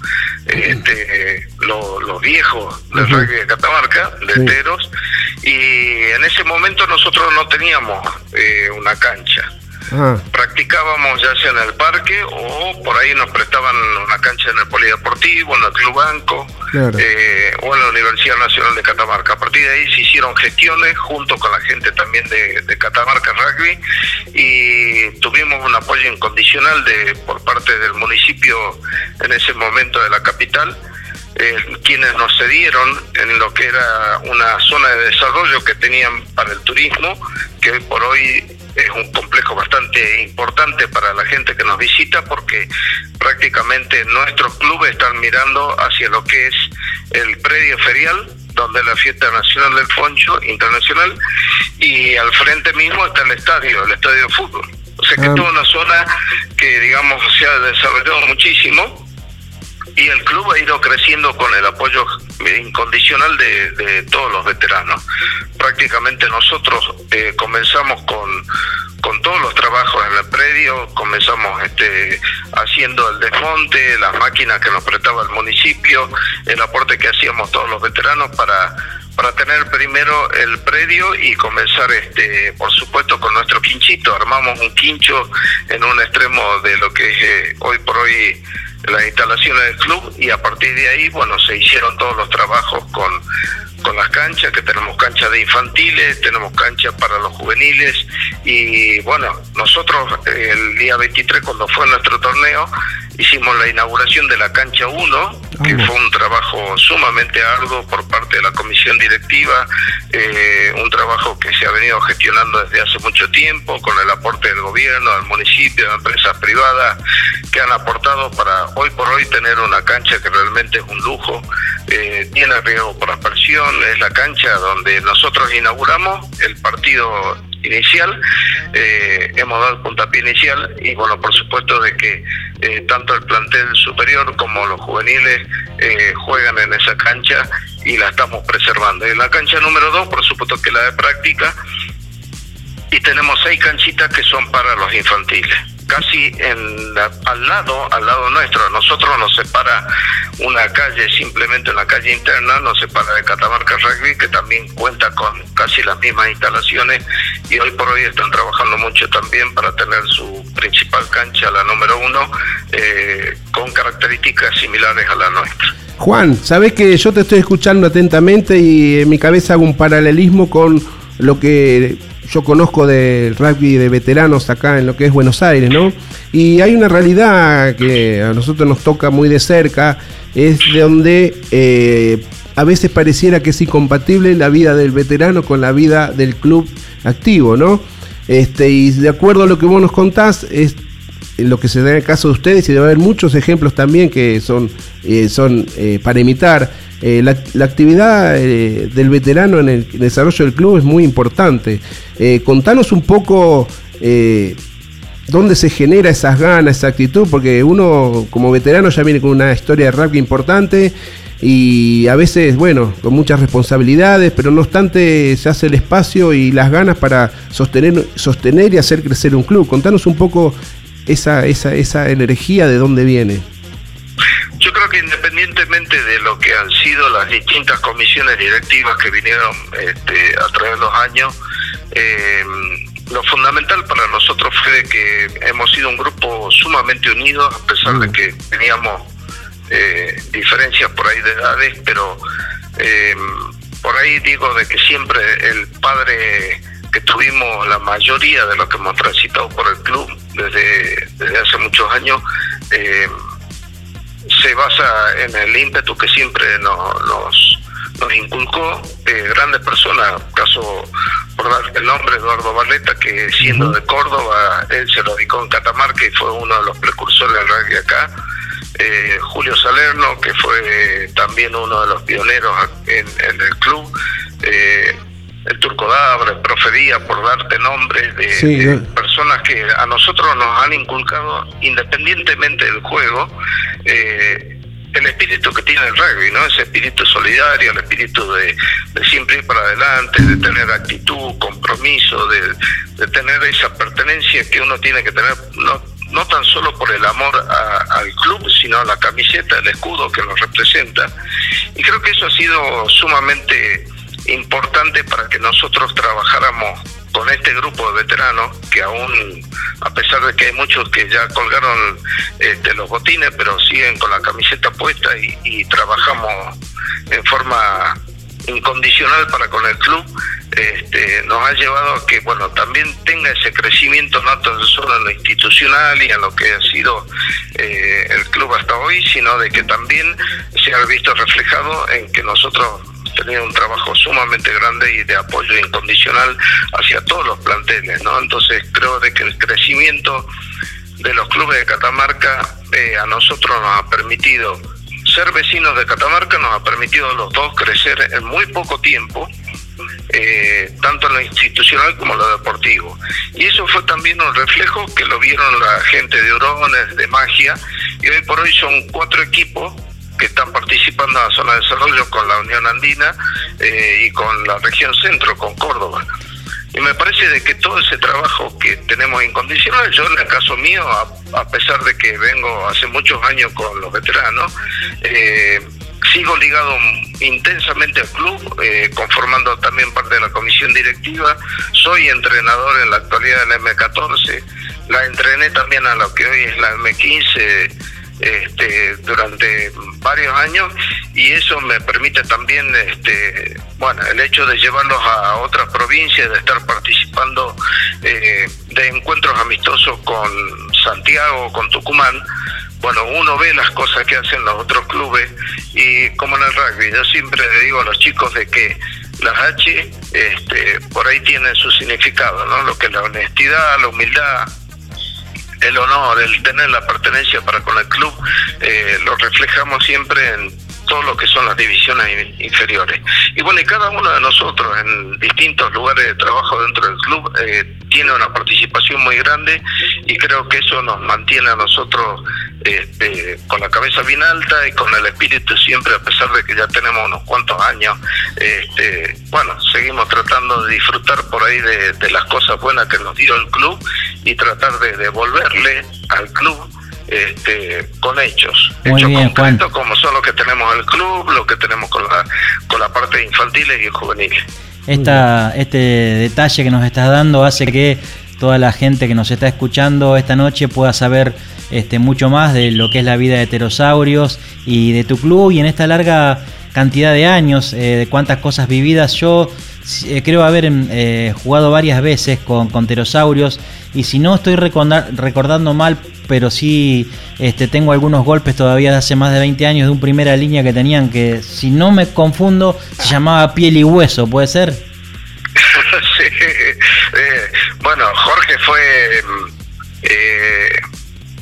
este, los viejos del rugby de Catamarca, leteros, y en ese momento nosotros no teníamos eh, una cancha. Practicábamos ya sea en el parque o por ahí nos prestaban una cancha en el Polideportivo, en el Club Banco eh, o en la Universidad Nacional de Catamarca. A partir de ahí se hicieron gestiones junto con la gente también de, Catamarca Rugby y tuvimos un apoyo incondicional de por parte del municipio en ese momento de la capital. Eh, quienes nos cedieron en lo que era una zona de desarrollo que tenían para el turismo, que hoy por hoy es un complejo bastante importante para la gente que nos visita porque prácticamente nuestros clubes están mirando hacia lo que es el predio ferial donde la fiesta nacional del Foncho internacional y al frente mismo está el estadio, el estadio de fútbol. O sea que es ah. toda una zona que digamos se ha desarrollado muchísimo y el club ha ido creciendo con el apoyo incondicional de, todos los veteranos. Prácticamente nosotros eh, comenzamos con, con todos los trabajos en el predio comenzamos este, haciendo el desmonte, las máquinas que nos prestaba el municipio, el aporte que hacíamos todos los veteranos para para tener primero el predio y comenzar, este, por supuesto, con nuestro quinchito. Armamos un quincho en un extremo de lo que es eh, hoy por hoy las instalaciones del club y a partir de ahí, bueno, se hicieron todos los trabajos con, con las canchas, que tenemos canchas de infantiles, tenemos canchas para los juveniles y bueno, nosotros el día 23 cuando fue nuestro torneo hicimos la inauguración de la cancha 1, que fue un trabajo sumamente arduo por parte de la comisión directiva, eh, un trabajo que se ha venido gestionando desde hace mucho tiempo con el aporte del gobierno, del municipio, de empresas privadas que han aportado para hoy por hoy tener una cancha que realmente es un lujo, eh, tiene riesgo por aspersión, es la cancha donde nosotros inauguramos el partido inicial, eh, hemos dado el puntapié inicial y bueno, por supuesto de que eh, tanto el plantel superior como los juveniles eh, juegan en esa cancha y la estamos preservando. En la cancha número dos, por supuesto que la de práctica, y tenemos seis canchitas que son para los infantiles casi en al lado, al lado nuestro. nosotros nos separa una calle, simplemente una calle interna, nos separa de Catamarca Rugby, que también cuenta con casi las mismas instalaciones y hoy por hoy están trabajando mucho también para tener su principal cancha, la número uno, eh, con características similares a la nuestra. Juan, sabes que yo te estoy escuchando atentamente y en mi cabeza hago un paralelismo con lo que yo conozco del rugby de veteranos acá en lo que es Buenos Aires, ¿no? Y hay una realidad que a nosotros nos toca muy de cerca, es de donde eh, a veces pareciera que es incompatible la vida del veterano con la vida del club activo, ¿no? Este, y de acuerdo a lo que vos nos contás, es lo que se da en el caso de ustedes y debe haber muchos ejemplos también que son, eh, son eh, para imitar. Eh, la, actividad del veterano en el, desarrollo del club es muy importante. contanos un poco dónde se genera esas ganas, esa actitud, porque uno como veterano ya viene con una historia de rugby importante y a veces, bueno, con muchas responsabilidades, pero no obstante se hace el espacio y las ganas para sostener, sostener y hacer crecer un club. Contanos un poco esa, esa, esa energía de dónde viene? Yo creo que independientemente de lo que han sido las distintas comisiones directivas que vinieron este, a través de los años, eh, lo fundamental para nosotros fue que hemos sido un grupo sumamente unido, a pesar de mm. que teníamos eh, diferencias por ahí de edades, pero eh, por ahí digo de que siempre el padre que tuvimos la mayoría de los que hemos transitado por el club desde, desde hace muchos años, eh, se basa en el ímpetu que siempre nos, nos, nos inculcó eh, grandes personas, caso por dar el nombre, Eduardo Barleta, que siendo de Córdoba, él se lo dedicó en Catamarca y fue uno de los precursores del rugby acá. Eh, Julio Salerno, que fue también uno de los pioneros en, en el club. Eh, el Turco Dabra, el por darte nombres de, personas que a nosotros nos han inculcado, independientemente del juego, eh, el espíritu que tiene el rugby, ¿no? Ese espíritu solidario, el espíritu de, siempre ir para adelante, de tener actitud, compromiso, de, tener esa pertenencia que uno tiene que tener, no, no tan solo por el amor al club, sino a la camiseta, el escudo que nos representa. Y creo que eso ha sido sumamente importante para que nosotros trabajáramos con este grupo de veteranos que aún, a pesar de que hay muchos que ya colgaron este, los botines, pero siguen con la camiseta puesta y, trabajamos en forma incondicional para con el club, este, nos ha llevado a que bueno también tenga ese crecimiento no tan solo en lo institucional y en lo que ha sido eh, el club hasta hoy, sino de que también se ha visto reflejado en que nosotros tenido un trabajo sumamente grande y de apoyo incondicional hacia todos los planteles, ¿no? Entonces creo de que el crecimiento de los clubes de Catamarca eh, a nosotros nos ha permitido ser vecinos de Catamarca, nos ha permitido a los dos crecer en muy poco tiempo, eh, tanto en lo institucional como en lo deportivo. Y eso fue también un reflejo que lo vieron la gente de Orones, de Magia, y hoy por hoy son cuatro equipos que están participando en la zona de desarrollo con la Unión Andina eh, y con la región centro, con Córdoba. Y me parece de que todo ese trabajo que tenemos incondicional, yo en el caso mío, a, pesar de que vengo hace muchos años con los veteranos, eh, sigo ligado intensamente al club, eh, conformando también parte de la comisión directiva. Soy entrenador en la actualidad del M14. La entrené también a lo que hoy es la M15 este, durante varios años y eso me permite también, este, bueno, el hecho de llevarlos a otras provincias, de estar participando eh, de encuentros amistosos con Santiago, con Tucumán. Bueno, uno ve las cosas que hacen los otros clubes y como en el rugby, yo siempre le digo a los chicos de que las H este, por ahí tienen su significado, ¿no? Lo que la honestidad, la humildad, el honor, el tener la pertenencia para con el club, eh, lo reflejamos siempre en todo lo que son las divisiones inferiores. Y bueno, y cada uno de nosotros en distintos lugares de trabajo dentro del club eh, tiene una participación muy grande y creo que eso nos mantiene a nosotros este, con la cabeza bien alta y con el espíritu siempre, a pesar de que ya tenemos unos cuantos años, este, bueno, seguimos tratando de disfrutar por ahí de, de las cosas buenas que nos dio el club y tratar de devolverle al club este, con hechos. Muy hechos bien, concretos como son los que tenemos en el club, lo que tenemos con la, con la parte infantiles y juveniles. Esta, este detalle que nos estás dando hace que toda la gente que nos está escuchando esta noche pueda saber este, mucho más de lo que es la vida de Pterosaurios y de tu club y en esta larga cantidad de años, eh, de cuántas cosas vividas. Yo eh, creo haber eh, jugado varias veces con, con pterosaurios y si no estoy recordando mal, pero sí este, tengo algunos golpes todavía de hace más de 20 años de un primera línea que tenían que, si no me confundo, se llamaba piel y hueso, ¿puede ser? eh, bueno, Jorge fue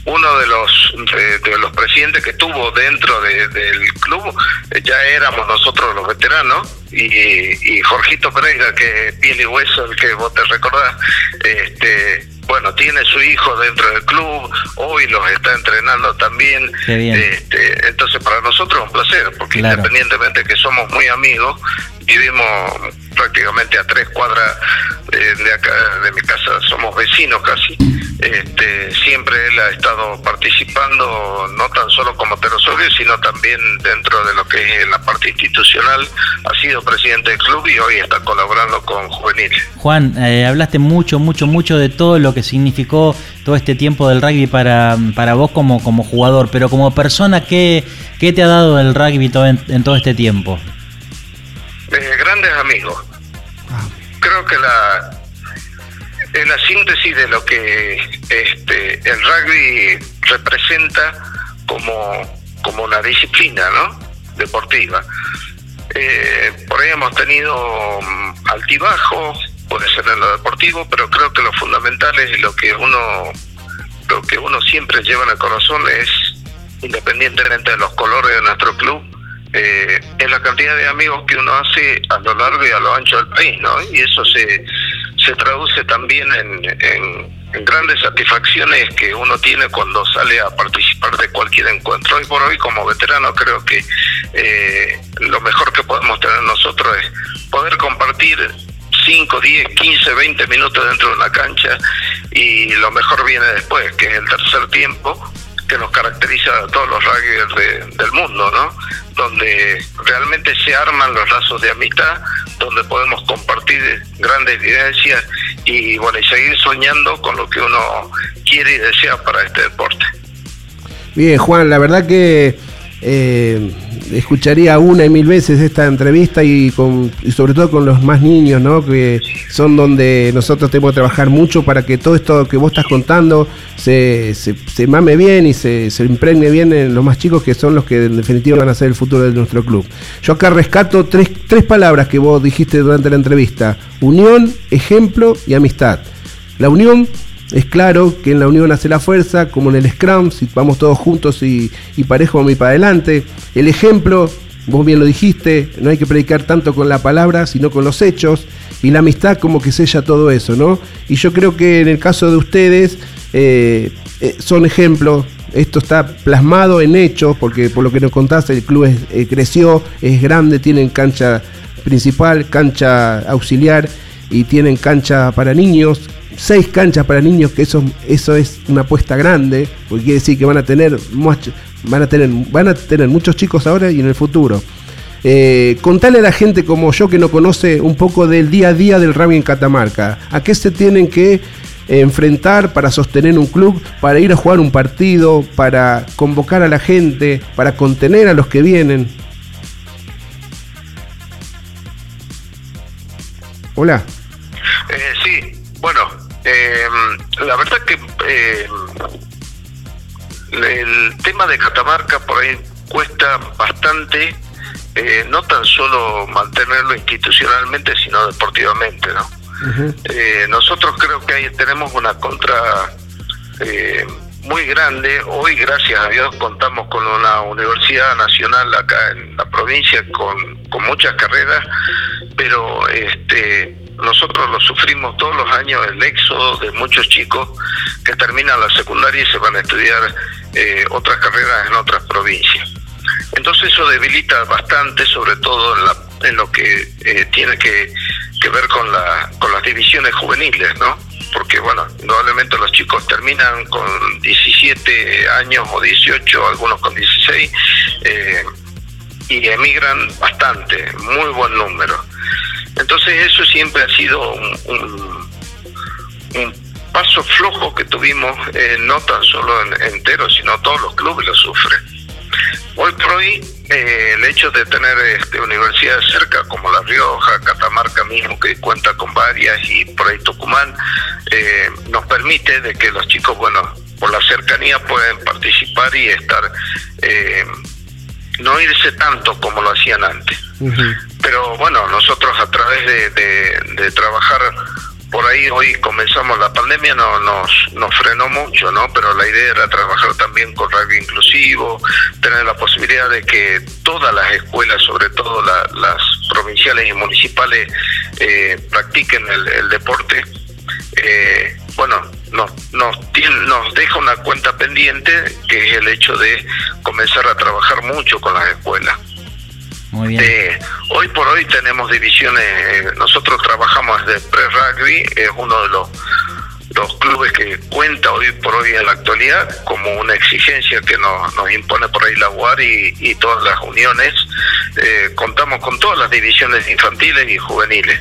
uno de los de, los presidentes que tuvo dentro del club ya éramos nosotros los veteranos y, y Jorgito Pereira que piel y hueso el que vos te recordás este bueno, tiene su hijo dentro del club, hoy los está entrenando también. Este, entonces, para nosotros es un placer, porque independientemente que somos muy amigos, vivimos prácticamente a tres cuadras de, acá, de mi casa, somos vecinos casi. Este, siempre él ha estado participando, no tan solo como Terosorio, sino también dentro de lo que es la parte institucional. Ha sido presidente del club y hoy está colaborando con Juvenil. Juan, eh, hablaste mucho, mucho, mucho de todo lo que significó todo este tiempo del rugby para, para vos como, como jugador, pero como persona, ¿qué, qué te ha dado el rugby todo en todo este tiempo? Eh, grandes amigos. Creo que la, es la síntesis de lo que este, el rugby representa como, como una disciplina ¿no? deportiva. Eh, por ahí hemos tenido mm, altibajos, puede ser en lo deportivo, pero creo que lo fundamental es lo que uno, lo que uno siempre lleva en el corazón es, independientemente de los colores de nuestro club, eh, es la cantidad de amigos que uno hace a lo largo y a lo ancho del país, ¿no? Y eso se, se traduce también en, grandes satisfacciones que uno tiene cuando sale a participar de cualquier encuentro. Hoy por hoy, como veterano, creo que eh, lo mejor que podemos tener nosotros es poder compartir 5, 10, 15, 20 minutos dentro de una cancha y lo mejor viene después, que es el tercer tiempo, que nos caracteriza a todos los rugbyers del mundo, ¿no? Donde realmente se arman los lazos de amistad, donde podemos compartir grandes evidencias y bueno, y seguir soñando con lo que uno quiere y desea para este deporte. Bien, Juan, la verdad que eh, escucharía una y mil veces esta entrevista y, con, y sobre todo con los más niños, ¿no? que son donde nosotros tenemos que trabajar mucho para que todo esto que vos estás contando se, se, mame bien y se, se, impregne bien en los más chicos que son los que en definitiva van a ser el futuro de nuestro club. Yo acá rescato tres, tres palabras que vos dijiste durante la entrevista, unión, ejemplo y amistad. La unión es claro que en la unión hace la fuerza, como en el Scrum, si vamos todos juntos y, y parejo y para adelante. El ejemplo, vos bien lo dijiste, no hay que predicar tanto con la palabra, sino con los hechos. Y la amistad como que sella todo eso, ¿no? Y yo creo que en el caso de ustedes eh, eh, son ejemplos. Esto está plasmado en hechos, porque por lo que nos contaste, el club eh, creció, es grande, tienen cancha principal, cancha auxiliar y tienen cancha para niños, seis canchas para niños, que eso, eso es una apuesta grande, porque quiere decir que van a tener van a tener, van a tener muchos chicos ahora y en el futuro. Eh, contale a la gente como yo que no conoce un poco del día a día del rugby en Catamarca. ¿A qué se tienen que enfrentar para sostener un club, para ir a jugar un partido, para convocar a la gente, para contener a los que vienen? Hola. Eh, eh, la verdad que eh, el tema de Catamarca por ahí cuesta bastante, eh, no tan solo mantenerlo institucionalmente, sino deportivamente, ¿no? eh, nosotros creo que ahí tenemos una contra eh, muy grande. Hoy, gracias a Dios, contamos con una universidad nacional acá en la provincia con, con muchas carreras, pero este nosotros lo sufrimos todos los años el éxodo de muchos chicos que terminan la secundaria y se van a estudiar eh, otras carreras en otras provincias. Entonces eso debilita bastante, sobre todo en, la, en lo que eh, tiene que, ver con, la, con las divisiones juveniles, ¿no? Porque, bueno, indudablemente los chicos terminan con 17 años o 18, algunos con 16, eh, y emigran bastante, muy buen número. Entonces eso siempre ha sido un, paso flojo que tuvimos, eh, no tan solo en, entero, sino todos los clubes lo sufren. Hoy por hoy, eh, el hecho de tener este, universidades cerca, como La Rioja, Catamarca mismo, que cuenta con varias, y por ahí Tucumán, eh, nos permite de que los chicos, bueno, por la cercanía pueden participar y estar, eh, no irse tanto como lo hacían antes. Uh -huh. Pero bueno, nosotros a través de, de, de trabajar por ahí hoy comenzamos la pandemia no nos nos frenó mucho no pero la idea era trabajar también con rugby inclusivo tener la posibilidad de que todas las escuelas sobre todo la, las provinciales y municipales eh, practiquen el, el deporte eh, bueno nos, nos, nos deja una cuenta pendiente que es el hecho de comenzar a trabajar mucho con las escuelas muy bien. Eh, hoy por hoy tenemos divisiones, eh, nosotros trabajamos desde pre-rugby, es uno de los, los clubes que cuenta hoy por hoy en la actualidad como una exigencia que nos, nos impone por ahí la UAR y, y todas las uniones. Eh, contamos con todas las divisiones infantiles y juveniles.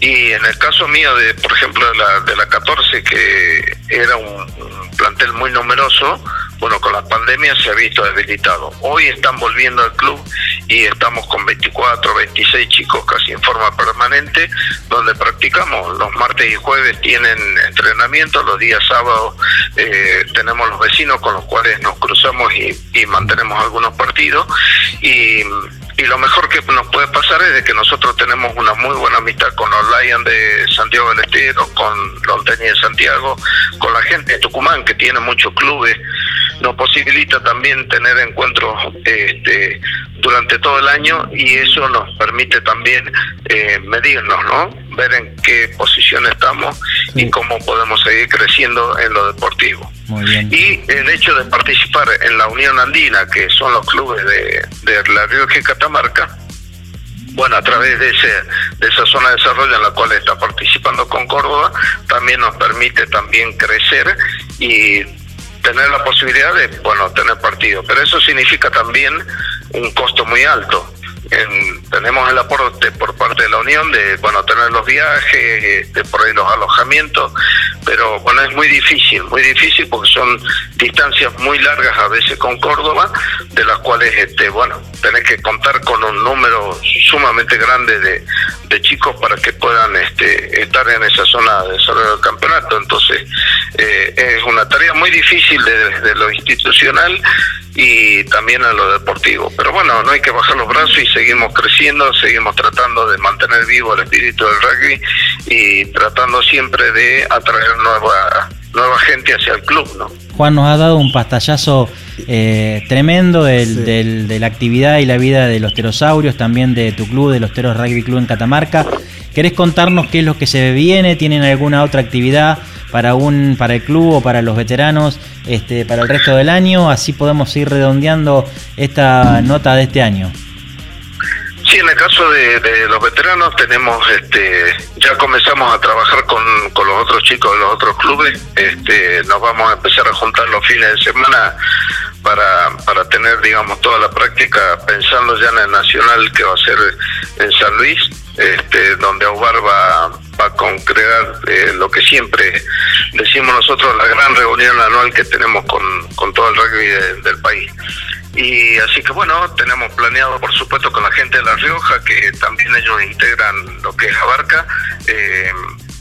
Y en el caso mío, de por ejemplo, de la, de la 14, que era un, plantel muy numeroso, bueno, con la pandemia se ha visto debilitado. Hoy están volviendo al club y estamos con 24, 26 chicos casi en forma permanente, donde practicamos. Los martes y jueves tienen entrenamiento, los días sábados eh, tenemos los vecinos con los cuales nos cruzamos y, y mantenemos algunos partidos. Y y lo mejor que nos puede pasar es de que nosotros tenemos una muy buena amistad con los Lions de Santiago del Estero, con los Tenis de Santiago, con la gente de Tucumán que tiene muchos clubes, nos posibilita también tener encuentros este, durante todo el año y eso nos permite también eh, medirnos, ¿no? Ver en qué posición estamos sí. y cómo podemos seguir creciendo en lo deportivo. Y el hecho de participar en la Unión Andina, que son los clubes de, de La Rioja y Catamarca, bueno, a través de, ese, de esa zona de desarrollo en la cual está participando con Córdoba, también nos permite también crecer y tener la posibilidad de, bueno, tener partido. Pero eso significa también un costo muy alto. En, tenemos el aporte por parte de la Unión de, bueno, tener los viajes, de por ahí los alojamientos, pero bueno, es muy difícil, muy difícil porque son distancias muy largas a veces con Córdoba, de las cuales, este, bueno, tenés que contar con un número sumamente grande de, de chicos para que puedan este, estar en esa zona de desarrollo del campeonato. Entonces, eh, es una tarea muy difícil desde de lo institucional y también en lo deportivo. Pero bueno, no hay que bajar los brazos y seguimos creciendo, seguimos tratando de mantener vivo el espíritu del rugby y tratando siempre de atraer nueva, nueva gente hacia el club, ¿no? Juan nos ha dado un pastallazo eh, tremendo del, sí. del, de la actividad y la vida de los pterosaurios, también de tu club, de los Teros Rugby Club en Catamarca. ¿Querés contarnos qué es lo que se viene? ¿Tienen alguna otra actividad para un para el club o para los veteranos este, para el resto del año? Así podemos ir redondeando esta nota de este año. Sí, en el caso de, los veteranos tenemos, este, ya comenzamos a trabajar con, con los otros chicos de los otros clubes. Este, nos vamos a empezar a juntar los fines de semana para, para tener, digamos, toda la práctica pensando ya en el nacional que va a ser en San Luis, este, donde Aubar va, va a concretar eh, lo que siempre decimos nosotros, la gran reunión anual que tenemos con, con todo el rugby de- del país. Y así que bueno, tenemos planeado por supuesto con la gente de La Rioja, que también ellos integran lo que es Abarca. Eh,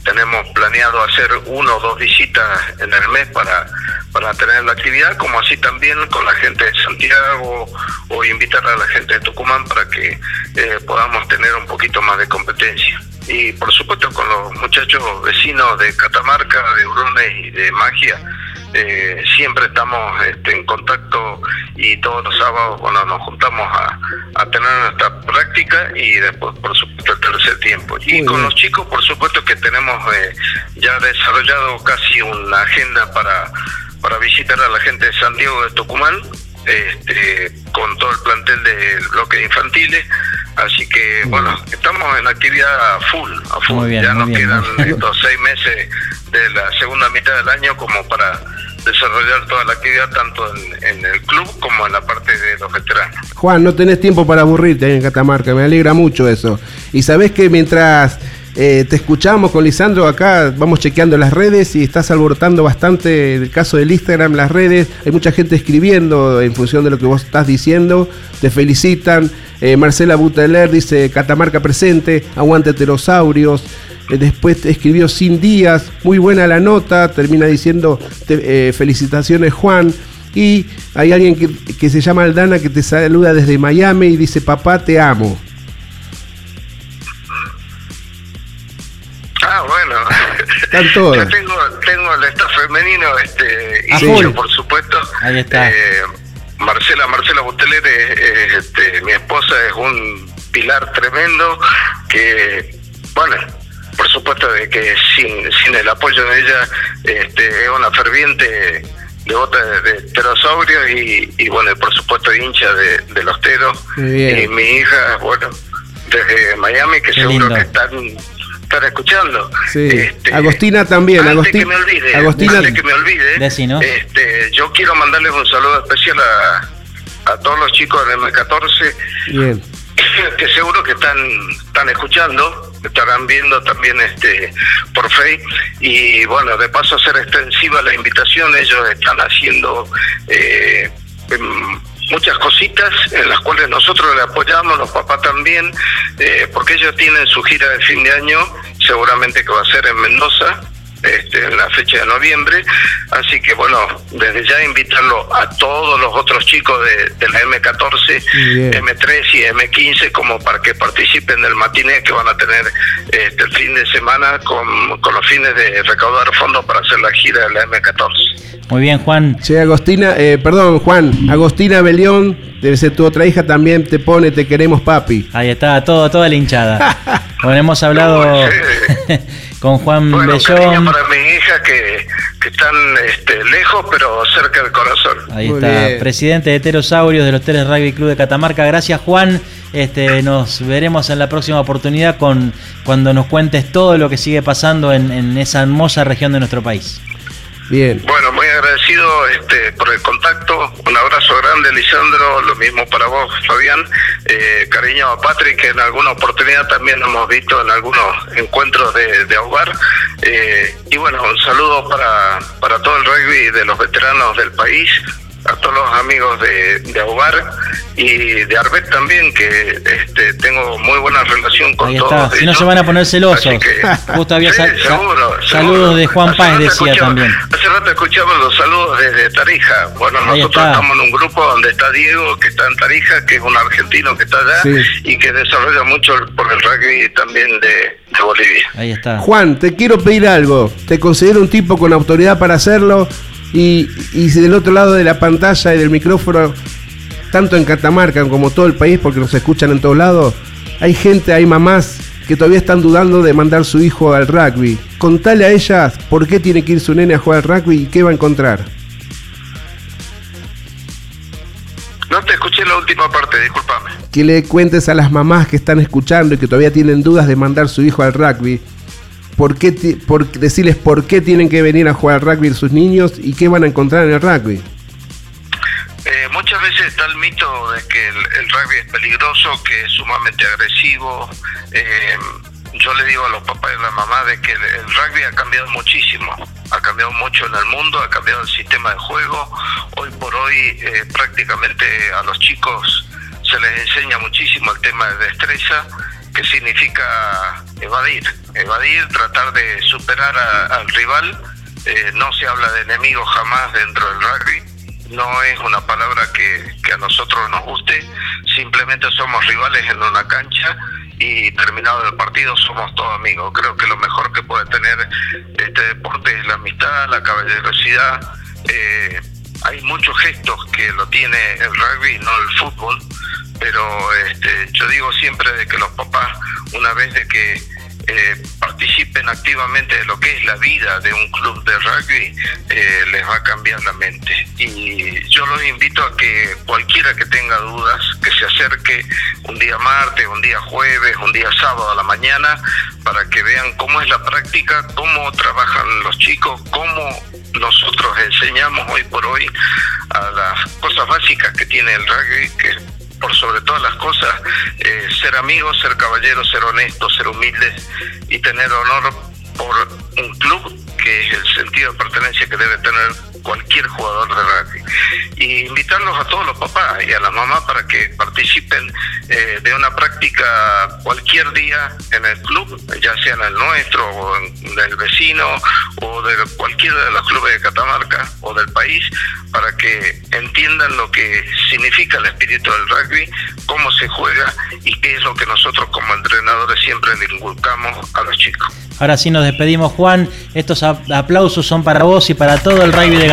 tenemos planeado hacer uno o dos visitas en el mes para, para tener la actividad, como así también con la gente de Santiago o invitar a la gente de Tucumán para que eh, podamos tener un poquito más de competencia. Y por supuesto con los muchachos vecinos de Catamarca, de Urones y de Magia, eh, siempre estamos este, en contacto y todos los sábados bueno nos juntamos a, a tener nuestra práctica y después por supuesto el tercer tiempo y Muy con bien. los chicos por supuesto que tenemos eh, ya desarrollado casi una agenda para para visitar a la gente de San Diego de Tucumán este, con todo el plantel del bloque de infantiles así que bueno estamos en actividad full a full Muy bien, ya muy nos bien, quedan bien. estos seis meses de la segunda mitad del año como para desarrollar toda la actividad tanto en, en el club como en la parte de los veteranos. Juan, no tenés tiempo para aburrirte en Catamarca, me alegra mucho eso. Y sabés que mientras eh, te escuchamos con Lisandro acá, vamos chequeando las redes y estás alborotando bastante el caso del Instagram, las redes. Hay mucha gente escribiendo en función de lo que vos estás diciendo, te felicitan. Eh, Marcela Buteler dice Catamarca presente, aguante pterosaurios. Eh, Después te escribió Sin Díaz, muy buena la nota, termina diciendo felicitaciones Juan. Y hay alguien que, que se llama Aldana que te saluda desde Miami y dice papá te amo. Están todas. Yo tengo, tengo el staff femenino, este, y yo, por supuesto. Ahí está. eh, Marcela, Marcela es- es, este, mi esposa, es un pilar tremendo que, bueno, por supuesto de que sin, sin el apoyo de ella, este, es una ferviente devota de, de pterosaurios y, y, bueno, por supuesto hincha de, de los teros. Y mi hija, bueno, desde Miami, que Qué seguro lindo. que están, están escuchando. Sí. Este, Agostina también. antes Agostina, que me olvide, Agostina, antes que me olvide, este, yo quiero mandarles un saludo especial a, a todos los chicos del M14 bien. que seguro que están están escuchando, estarán viendo también este por Face y bueno, de paso hacer extensiva la invitación, ellos están haciendo eh, em, muchas cositas en las cuales nosotros le apoyamos, los papás también, eh, porque ellos tienen su gira de fin de año, seguramente que va a ser en Mendoza, este, en la fecha de noviembre. Así que bueno, desde ya invitarlo a todos los otros chicos de, de la M14, Muy bien. M3 y M15 como para que participen del matiné que van a tener este, el fin de semana con, con los fines de recaudar fondos para hacer la gira de la M14. Muy bien, Juan. Che, Agostina, eh, perdón, Juan, Agostina Belión, debe ser tu otra hija, también te pone Te queremos papi. Ahí está, todo, toda la hinchada. Bueno, hemos hablado con Juan Bueno, Bellón. para mi hija que, que están este, lejos pero cerca del corazón. Ahí Muy está, bien. presidente de Pterosaurios de los Teles Rugby Club de Catamarca. Gracias, Juan. Este, nos veremos en la próxima oportunidad con cuando nos cuentes todo lo que sigue pasando en, en esa hermosa región de nuestro país. Bien. Bueno, muy agradecido este, por el contacto. Un abrazo grande, Lisandro. Lo mismo para vos, Fabián. Eh, cariño a Patrick, que en alguna oportunidad también lo hemos visto en algunos encuentros de, de. Eh, y bueno, un saludo para, para todo el rugby de los veteranos del país, a todos los amigos de, de ahogar y de Arbet también, que este, tengo muy buena relación con Ahí todos. está. Si no se van a poner celosos. Que- Justo había Sí, sal- sa- seguro, saludos seguro. de Juan Hace Páez, decía también. Hace rato escuchamos los saludos desde Tarija. Bueno, Ahí nosotros está. estamos en un grupo donde está Diego, que está en Tarija, que es un argentino que está allá Sí. y que desarrolla mucho por el rugby también de, de Bolivia. Ahí está. Juan, te quiero pedir algo. Te considero un tipo con autoridad para hacerlo. Y, y si del otro lado de la pantalla y del micrófono, tanto en Catamarca como todo el país, porque nos escuchan en todos lados, hay gente, hay mamás que todavía están dudando de mandar su hijo al rugby. Contale a ellas por qué tiene que ir su nene a jugar al rugby y qué va a encontrar. No, No te escuché la última parte, discúlpame. Que le cuentes a las mamás que están escuchando y que todavía tienen dudas de mandar su hijo al rugby. ¿Por por decirles por qué tienen que venir a jugar al rugby sus niños y qué van a encontrar en el rugby? Eh, muchas veces está el mito de que el, rugby es peligroso, que es sumamente agresivo. Eh, yo le digo a los papás y a la mamá de que el, el rugby ha cambiado muchísimo, ha cambiado mucho en el mundo, ha cambiado el sistema de juego. Hoy por hoy eh, prácticamente a los chicos se les enseña muchísimo el tema de destreza, que significa evadir, evadir, tratar de superar al rival. Eh, no se habla de enemigos jamás dentro del rugby no es una palabra que, que a nosotros nos guste, simplemente somos rivales en una cancha y terminado el partido somos todos amigos. Creo que lo mejor que puede tener este deporte es la amistad, la caballerosidad. Eh, hay muchos gestos que lo tiene el rugby, no el fútbol, pero este, yo digo siempre de que los papás, una vez de que eh, participen activamente de lo que es la vida de un club de rugby, eh, les va a cambiar la mente. Y yo los invito a que cualquiera que tenga dudas, que se acerque un día martes, un día jueves, un día sábado a la mañana, para que vean cómo es la práctica, cómo trabajan los chicos, cómo nosotros enseñamos hoy por hoy a las cosas básicas que tiene el rugby, que por sobre todas las cosas, eh, ser amigos, ser caballeros, ser honestos, ser humildes y tener honor por un club que es el sentido de pertenencia que debe tener cualquier jugador de rugby. Y invitarlos a todos los papás y a las mamás para que participen eh, de una práctica cualquier día en el club, ya sea en el nuestro o en el vecino o de cualquiera de los clubes de Catamarca o del país, para que entiendan lo que significa el espíritu del rugby, cómo se juega y qué es lo que nosotros como entrenadores siempre inculcamos a los chicos. Ahora sí nos despedimos, Juan. Estos ap- aplausos son para vos y para todo el rugby de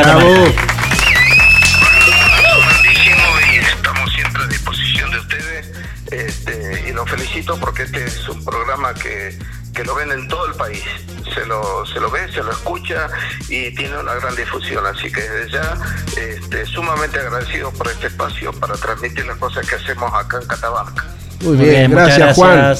Y estamos siempre a disposición de ustedes este, y los felicito porque este es un programa que, que lo ven en todo el país. Se lo, se lo ve, se lo escucha y tiene una gran difusión. Así que desde ya este, sumamente agradecido por este espacio para transmitir las cosas que hacemos acá en Catamarca. Muy Muy bien, bien, muchas gracias, Juan.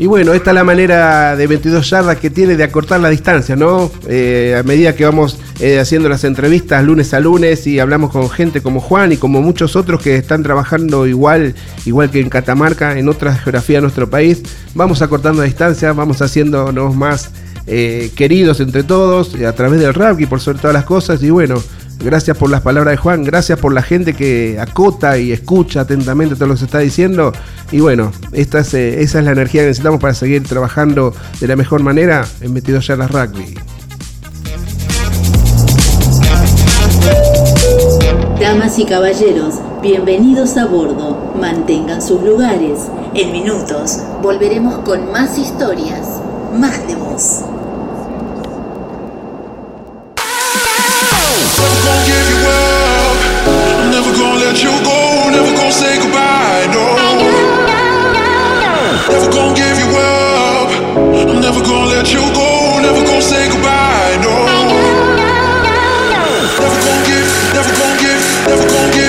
Y bueno, esta es la manera de 22 yardas que tiene de acortar la distancia, ¿no? Eh, a medida que vamos eh, haciendo las entrevistas lunes a lunes y hablamos con gente como Juan y como muchos otros que están trabajando igual, igual que en Catamarca, en otra geografía de nuestro país, vamos acortando la distancia, vamos haciéndonos más eh, queridos entre todos, a través del rap y por sobre todas las cosas. Y bueno, gracias por las palabras de Juan, gracias por la gente que acota y escucha atentamente todo lo que se está diciendo. Y bueno, eh, esa es la energía que necesitamos para seguir trabajando de la mejor manera en 22 yardas rugby. Damas y caballeros, bienvenidos a bordo. Mantengan sus lugares. En minutos volveremos con más historias, más de voz. Let you go. Never gonna say goodbye. No. Never gonna give you up. I'm never gonna let you go. Never gonna say goodbye. No. Never gonna give. Never gonna give. Never gonna give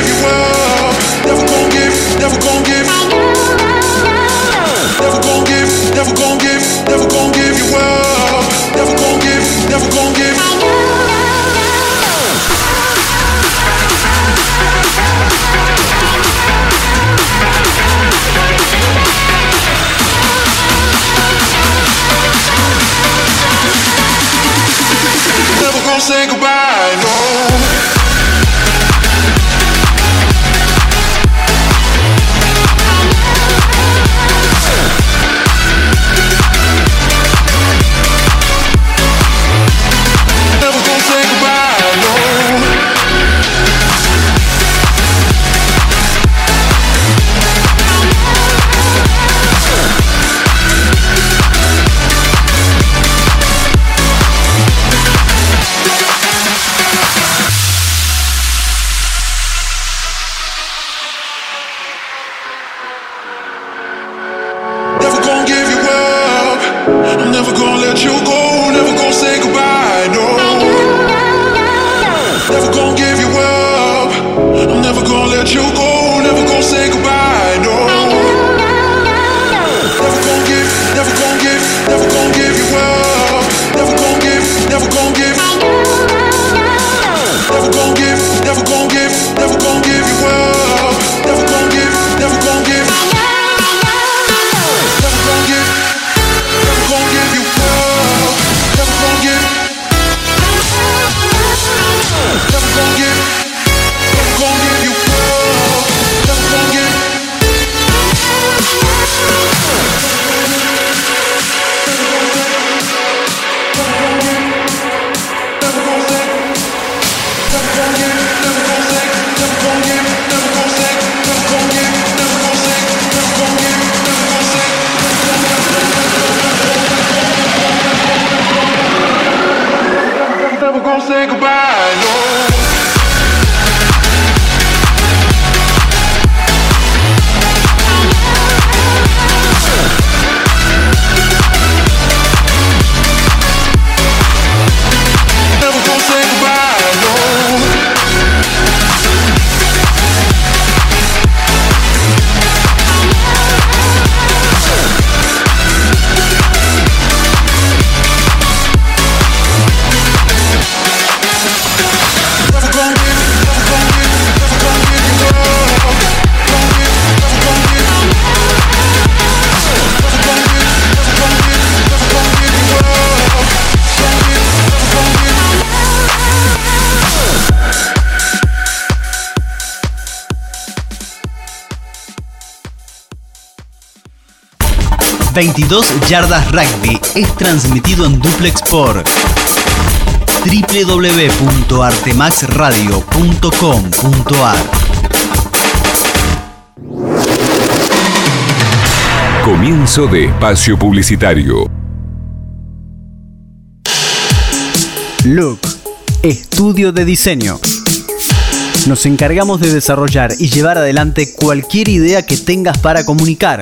Never gonna say goodbye, no. 22 Yardas Rugby es transmitido en duplex por www.artemaxradio.com.ar Comienzo de espacio publicitario. Look, estudio de diseño. Nos encargamos de desarrollar y llevar adelante cualquier idea que tengas para comunicar,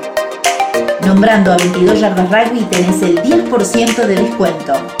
Nombrando a 22 Yardas Rugby tenés el 10% de descuento.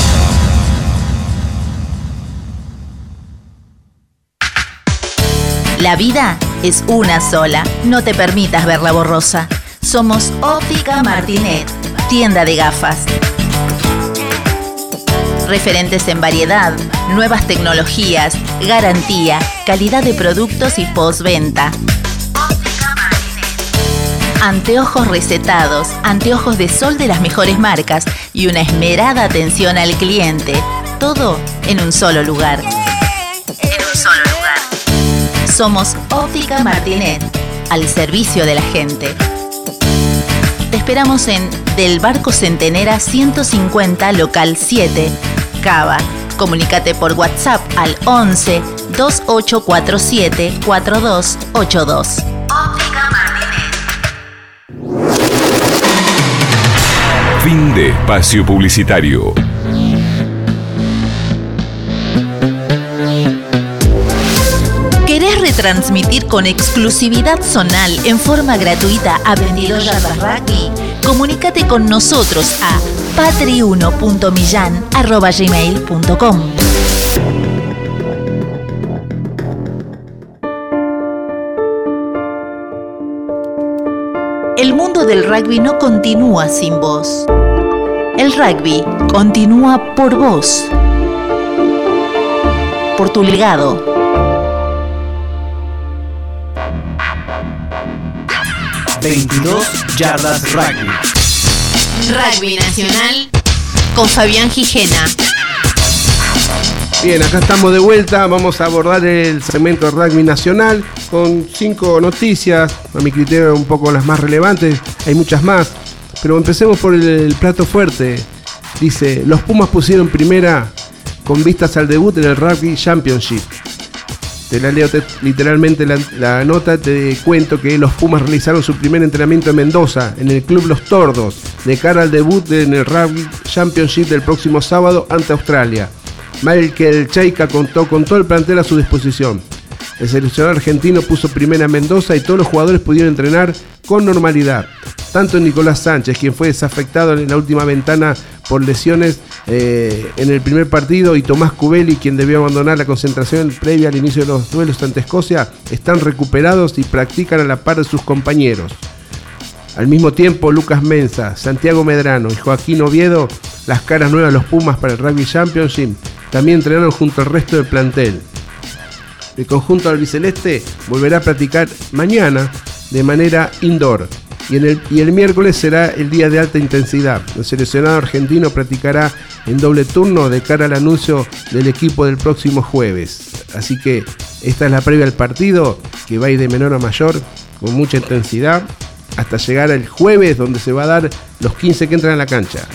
La vida es una sola. No te permitas verla borrosa. Somos Óptica Martinet, tienda de gafas. Referentes en variedad, nuevas tecnologías, garantía, calidad de productos y postventa. Anteojos recetados, anteojos de sol de las mejores marcas y una esmerada atención al cliente. Todo en un solo lugar. Somos Óptica Martinet, al servicio de la gente. Te esperamos en Del Barco Centenera 150, local 7, Cava. Comunícate por WhatsApp al 11 2847 4282. Óptica Fin de espacio publicitario. ¿Querés retransmitir con exclusividad zonal en forma gratuita a 22 Yardas Rugby? Comunícate con nosotros a patri1.millan.gmail.com El mundo del rugby no continúa sin vos. El rugby continúa por vos. Por tu legado. ...22 Yardas Rugby. Rugby Nacional con Fabián Gijena. Bien, acá estamos de vuelta. Vamos a abordar el segmento de rugby nacional con cinco noticias, a mi criterio un poco las más relevantes. Hay muchas más, pero empecemos por el, el plato fuerte. Dice: Los Pumas pusieron primera con vistas al debut en el Rugby Championship. Te la leo te- literalmente la, nota, te cuento que los Pumas realizaron su primer entrenamiento en Mendoza, en el Club Los Tordos, de cara al debut en el Rugby Championship del próximo sábado ante Australia. Michael Cheika contó con todo el plantel a su disposición. El seleccionador argentino puso primera en Mendoza y todos los jugadores pudieron entrenar con normalidad. Tanto Nicolás Sánchez, quien fue desafectado en la última ventana por lesiones eh, en el primer partido y Tomás Cubelli, quien debió abandonar la concentración previa al inicio de los duelos ante Escocia, están recuperados y practican a la par de sus compañeros. Al mismo tiempo, Lucas Mensa, Santiago Medrano y Joaquín Oviedo, las caras nuevas de los Pumas para el Rugby Championship, también entrenaron junto al resto del plantel. El conjunto albiceleste volverá a practicar mañana de manera indoor y, el, y el miércoles será el día de alta intensidad. El seleccionado argentino practicará en doble turno de cara al anuncio del equipo del próximo jueves. Así que esta es la previa al partido que va a ir de menor a mayor con mucha intensidad hasta llegar el jueves donde se va a dar los 15 que entran a la cancha.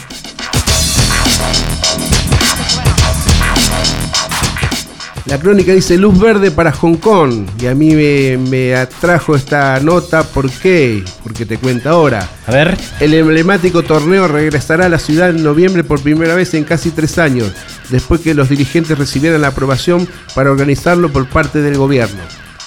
La crónica dice luz verde para Hong Kong y a mí me, me atrajo esta nota, ¿por qué? Porque te cuento ahora. A ver. El emblemático torneo regresará a la ciudad en noviembre por primera vez en casi tres años, después que los dirigentes recibieran la aprobación para organizarlo por parte del gobierno.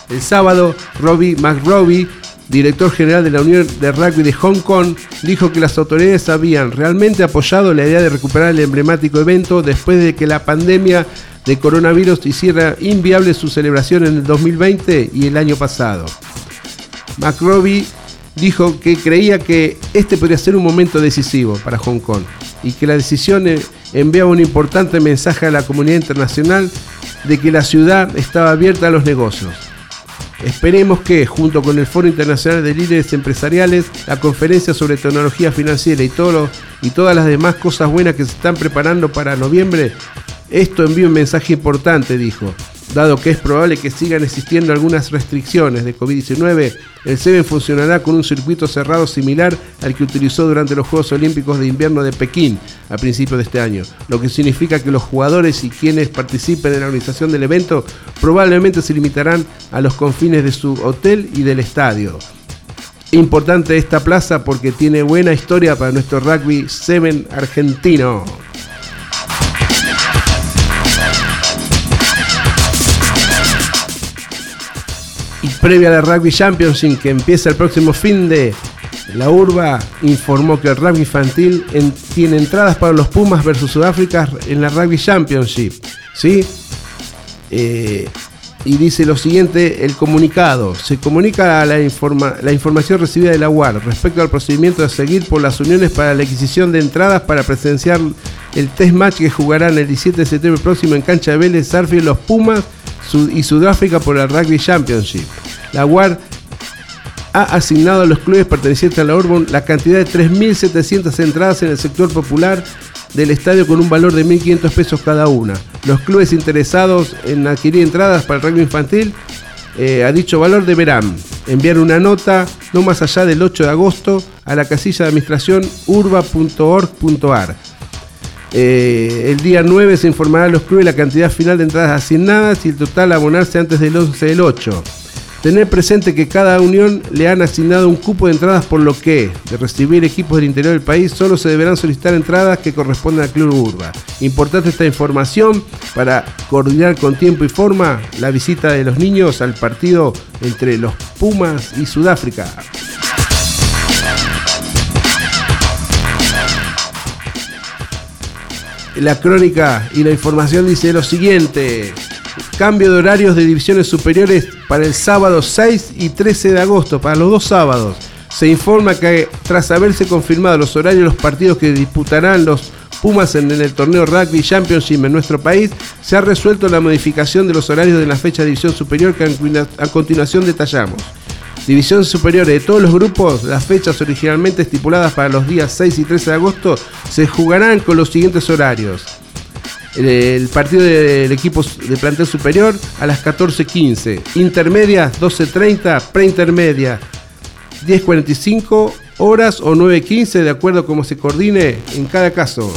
El sábado, Robbie McRobbie, director general de la Unión de Rugby de Hong Kong, dijo que las autoridades habían realmente apoyado la idea de recuperar el emblemático evento después de que la pandemia de coronavirus hiciera inviable su celebración en el 2020 y el año pasado. McRobbie dijo que creía que este podría ser un momento decisivo para Hong Kong y que la decisión eh, enviaba un importante mensaje a la comunidad internacional de que la ciudad estaba abierta a los negocios. Esperemos que, junto con el Foro Internacional de Líderes Empresariales, la conferencia sobre tecnología financiera y, todo y todas las demás cosas buenas que se están preparando para noviembre, esto envía un mensaje importante, dijo. Dado que es probable que sigan existiendo algunas restricciones de COVID-19, el SEBEN funcionará con un circuito cerrado similar al que utilizó durante los Juegos Olímpicos de Invierno de Pekín a principios de este año, lo que significa que los jugadores y quienes participen en la organización del evento probablemente se limitarán a los confines de su hotel y del estadio. Importante esta plaza porque tiene buena historia para nuestro rugby 7 argentino. Previa a la Rugby Championship que empieza el próximo fin de la Urba informó que el rugby infantil en- tiene entradas para los Pumas versus Sudáfrica en la Rugby Championship. ¿Sí? Eh, y dice lo siguiente, el comunicado. Se comunica la, informa- la información recibida de la UAR respecto al procedimiento a seguir por las uniones para la adquisición de entradas para presenciar el test match que jugarán el 17 de septiembre próximo en cancha de Vélez, Sarfield, los Pumas y Sudáfrica por la Rugby Championship. La UAR ha asignado a los clubes pertenecientes a la Urban la cantidad de 3.700 entradas en el sector popular del estadio con un valor de 1.500 pesos cada una. Los clubes interesados en adquirir entradas para el rugby infantil eh, a dicho valor deberán enviar una nota no más allá del 8 de agosto a la casilla de administración urba.org.ar. Eh, el día 9 se informará a los clubes la cantidad final de entradas asignadas y el total a abonarse antes del 11 del 8. Tener presente que cada unión le han asignado un cupo de entradas por lo que, de recibir equipos del interior del país, solo se deberán solicitar entradas que corresponden al Club Urba. Importante esta información para coordinar con tiempo y forma la visita de los niños al partido entre los Pumas y Sudáfrica. La crónica y la información dice lo siguiente. Cambio de horarios de divisiones superiores para el sábado 6 y 13 de agosto, para los dos sábados. Se informa que tras haberse confirmado los horarios de los partidos que disputarán los Pumas en, el torneo Rugby Championship en nuestro país, se ha resuelto la modificación de los horarios de la fecha de división superior que a continuación detallamos. División superior de todos los grupos, las fechas originalmente estipuladas para los días 6 y 13 de agosto se jugarán con los siguientes horarios. El, el partido del equipo de plantel superior a las 14.15, intermedia 12.30, preintermedia 10.45 horas o 9.15 de acuerdo a cómo se coordine en cada caso.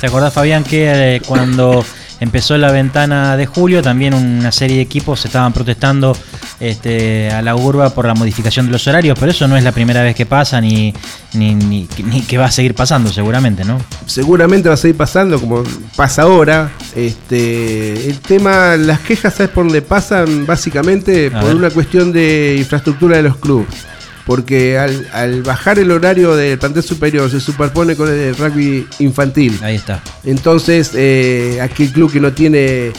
¿Te acordás, Fabián, que eh, cuando empezó la ventana de julio, también una serie de equipos estaban protestando este, a la urba por la modificación de los horarios? Pero eso no es la primera vez que pasa, ni, ni, ni- ni que va a seguir pasando, seguramente, ¿no? Seguramente va a seguir pasando como pasa ahora. Este, el tema, las quejas, ¿sabes por dónde pasan? Básicamente A por ver. una cuestión de infraestructura de los clubes. porque al, al bajar el horario del plantel superior se superpone con el del rugby infantil. Ahí está. Entonces, eh, aquel club que no tiene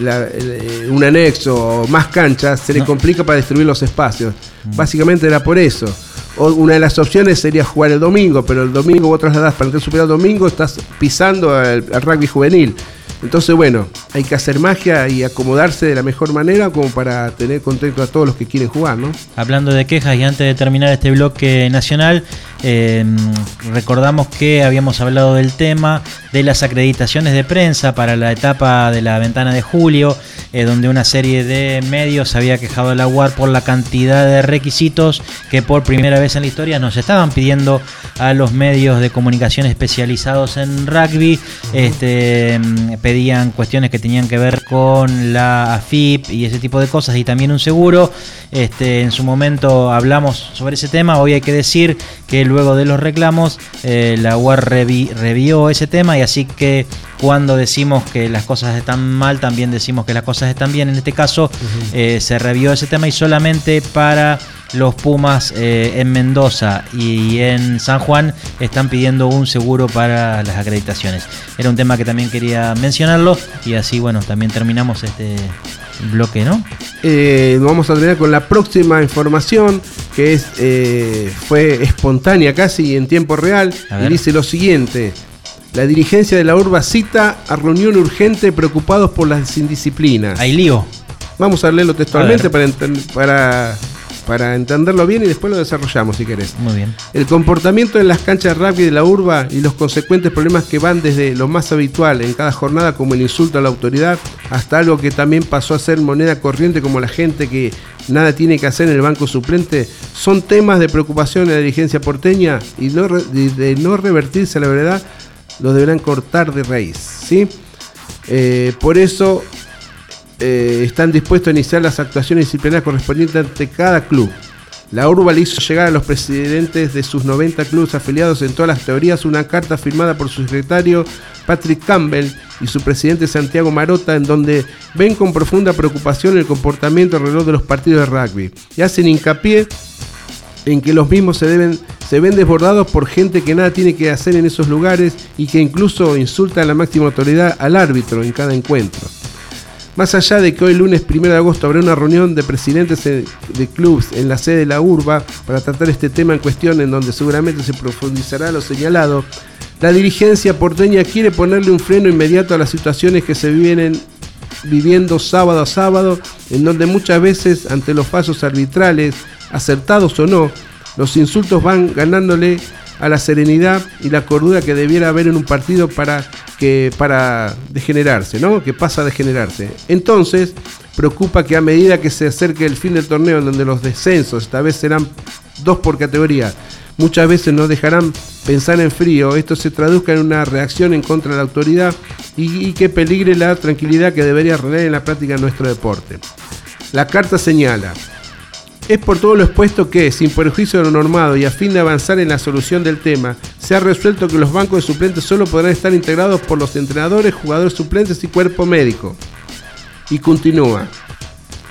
la- el- un anexo o más canchas, se le complica para distribuir los espacios. Básicamente era por eso. O una de las opciones sería jugar el domingo, pero el domingo vos trasladás para el superior domingo, estás pisando al, al rugby juvenil. Entonces, bueno, hay que hacer magia y acomodarse de la mejor manera como para tener contento a todos los que quieren jugar, ¿no? Hablando de quejas y antes de terminar este bloque nacional, eh, recordamos que habíamos hablado del tema de las acreditaciones de prensa para la etapa de la ventana de julio, eh, donde una serie de medios había quejado a la UAR por la cantidad de requisitos que por primera vez en la historia nos estaban pidiendo a los medios de comunicación especializados en rugby. Este, mm, pedían cuestiones que tenían que ver con la AFIP y ese tipo de cosas y también un seguro. Este, en su momento hablamos sobre ese tema. Hoy hay que decir que luego de los reclamos eh, la UAR revi- revió ese tema y así que cuando decimos que las cosas están mal también decimos que las cosas están bien. En este caso eh, se revió ese tema y solamente para los Pumas eh, en Mendoza y en San Juan están pidiendo un seguro para las acreditaciones. Era un tema que también quería mencionarlo y así, bueno, también terminamos este bloque, ¿no? Eh, vamos a terminar con la próxima información que es eh, fue espontánea casi en tiempo real y dice lo siguiente. La dirigencia de la urba cita a reunión urgente preocupados por las indisciplinas. Hay lío. Vamos a leerlo textualmente A para, enten- para, para entenderlo bien y después lo desarrollamos si querés. Muy bien. El comportamiento en las canchas de rugby de la urba y los consecuentes problemas que van desde lo más habitual en cada jornada como el insulto a la autoridad hasta algo que también pasó a ser moneda corriente como la gente que nada tiene que hacer en el banco suplente son temas de preocupación de la dirigencia porteña y no de, no revertirse la verdad los deberán cortar de raíz. ¿sí? Eh, por eso eh, están dispuestos a iniciar las actuaciones disciplinarias correspondientes ante cada club. La Urba le hizo llegar a los presidentes de sus 90 clubes afiliados en todas las teorías una carta firmada por su secretario Patrick Campbell y su presidente Santiago Marota en donde ven con profunda preocupación el comportamiento alrededor de los partidos de rugby y hacen hincapié en que los mismos se, deben, se ven desbordados por gente que nada tiene que hacer en esos lugares y que incluso insulta a la máxima autoridad al árbitro en cada encuentro. Más allá de que hoy lunes 1 de agosto habrá una reunión de presidentes de clubes en la sede de la urba para tratar este tema en cuestión en donde seguramente se profundizará lo señalado, la dirigencia porteña quiere ponerle un freno inmediato a las situaciones que se vienen viviendo sábado a sábado, en donde muchas veces ante los fallos arbitrales, acertados o no, los insultos van ganándole a la serenidad y la cordura que debiera haber en un partido para que para degenerarse, ¿no? Que pasa a degenerarse. Entonces, preocupa que a medida que se acerque el fin del torneo, donde los descensos esta vez serán dos por categoría, muchas veces nos dejarán pensar en frío, esto se traduzca en una reacción en contra de la autoridad y, y que peligre la tranquilidad que debería reinar en la práctica de nuestro deporte. La carta señala, es por todo lo expuesto que, sin perjuicio de lo normado y a fin de avanzar en la solución del tema, se ha resuelto que los bancos de suplentes solo podrán estar integrados por los entrenadores, jugadores suplentes y cuerpo médico. Y continúa.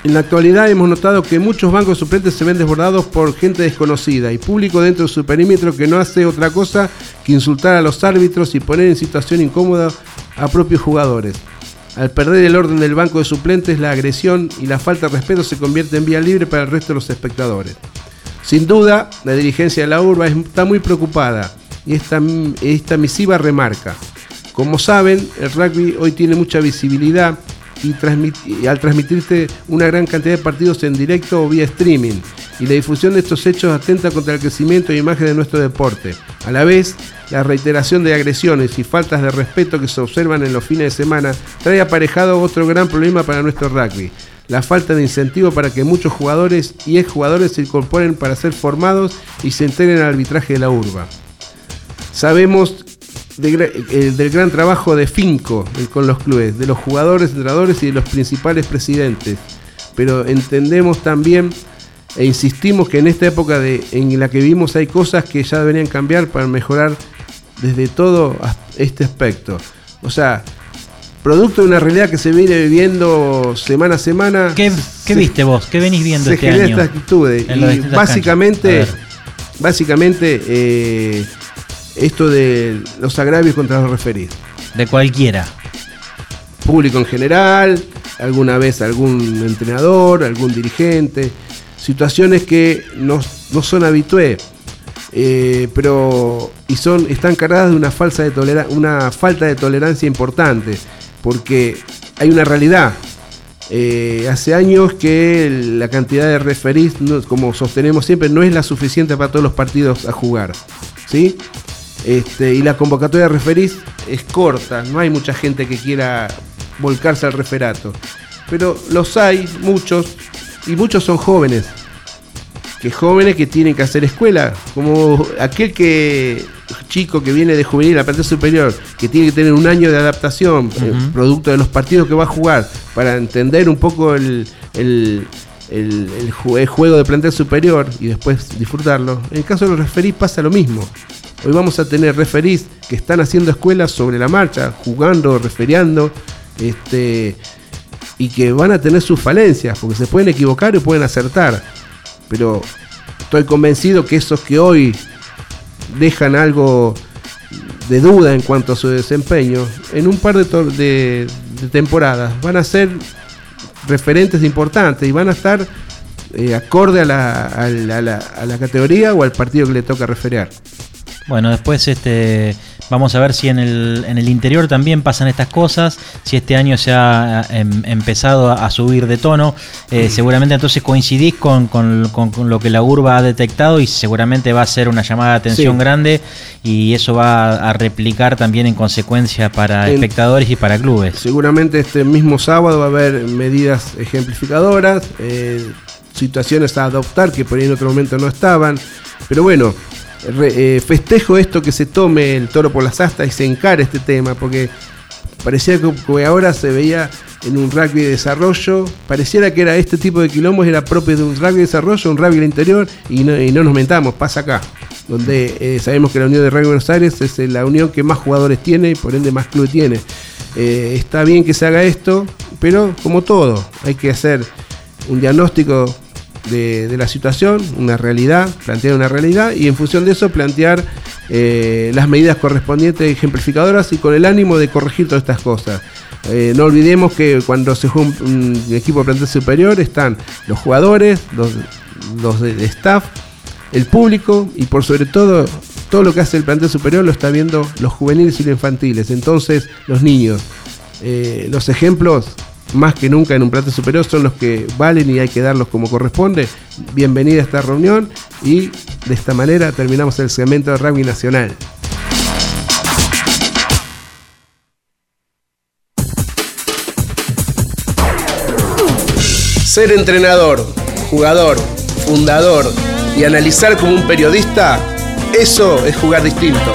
En la actualidad hemos notado que muchos bancos suplentes se ven desbordados por gente desconocida y público dentro de su perímetro que no hace otra cosa que insultar a los árbitros y poner en situación incómoda a propios jugadores. Al perder el orden del banco de suplentes, la agresión y la falta de respeto se convierte en vía libre para el resto de los espectadores. Sin duda, la dirigencia de la urba está muy preocupada y esta, esta misiva remarca. Como saben, el rugby hoy tiene mucha visibilidad y, y al transmitirse una gran cantidad de partidos en directo o vía streaming, y la difusión de estos hechos atenta contra el crecimiento e imagen de nuestro deporte. A la vez, la reiteración de agresiones y faltas de respeto que se observan en los fines de semana trae aparejado otro gran problema para nuestro rugby, la falta de incentivo para que muchos jugadores y exjugadores se incorporen para ser formados y se integren al arbitraje de la urba. Sabemos de eh, del gran trabajo de Finco eh, con los clubes, de los jugadores, entrenadores y de los principales presidentes, pero entendemos también e insistimos que en esta época de, en la que vivimos hay cosas que ya deberían cambiar para mejorar desde todo este aspecto. O sea, producto de una realidad que se viene viviendo semana a semana. ¿Qué, qué se- viste vos? ¿Qué venís viendo se este genera año? en las Y básicamente, básicamente eh, esto de los agravios contra los referidos. De cualquiera. Público en general, alguna vez algún entrenador, algún dirigente. Situaciones que no, no son habitué. eh, pero y son están cargadas de una falsa de tolera- una falta de tolerancia importante porque hay una realidad Eh, hace años que la cantidad de referís, no- como sostenemos siempre, no es la suficiente para todos los partidos a jugar. ¿sí? Este, y la convocatoria de referís es corta, no hay mucha gente que quiera volcarse al referato. Pero los hay, muchos, y muchos son jóvenes. Que jóvenes que tienen que hacer escuela, como aquel que chico que viene de juvenil a parte superior, que tiene que tener un año de adaptación, eh, producto de los partidos que va a jugar, para entender un poco el, el- el- el ju- el juego de plantel superior y después disfrutarlo. En el caso de los referís pasa lo mismo. Hoy vamos a tener referís que están haciendo escuelas sobre la marcha, jugando, referiando, este, y que van a tener sus falencias, porque se pueden equivocar y pueden acertar. Pero estoy convencido que esos que hoy dejan algo de duda en cuanto a su desempeño, en un par de, temporadas van a ser referentes importantes y van a estar eh, acorde a la, a la- a la- a la categoría o al partido que le toca referear. Bueno, después este vamos a ver si en el, en el interior también pasan estas cosas, si este año se ha em, empezado a, a subir de tono. Eh, seguramente entonces coincidís con, con- con- con lo que la urba ha detectado y seguramente va a ser una llamada de atención Sí. grande y eso va a replicar también en consecuencia para En- espectadores y para clubes. Seguramente este mismo sábado va a haber medidas ejemplificadoras, eh, situaciones a adoptar que por ahí en otro momento no estaban. Pero bueno, re- eh, festejo esto que se tome el toro por las astas y se encare este tema, porque parecía que, ahora se veía en un rugby de desarrollo, pareciera que era este tipo de quilombos, era propio de un rugby de desarrollo, un rugby del interior, y no, nos mentamos, pasa acá, donde eh, sabemos que la Unión de Rugby Buenos Aires es eh, la unión que más jugadores tiene y por ende más club tiene. Está bien que se haga esto, pero como todo, hay que hacer un diagnóstico de, la situación, una realidad, plantear una realidad y en función de eso plantear eh, las medidas correspondientes ejemplificadoras y con el ánimo de corregir todas estas cosas. Eh, no olvidemos que cuando se juega un, equipo de plantel superior están los jugadores, los, los de, de staff, el público y por sobre todo todo lo que hace el plantel superior lo está viendo los juveniles y los infantiles, entonces los niños. Eh, los ejemplos más que nunca en un plantel superior son los que valen y hay que darlos como corresponde. Bienvenida a esta reunión y de esta manera terminamos el segmento de rugby nacional. Ser entrenador, jugador, fundador y analizar como un periodista, eso es jugar distinto.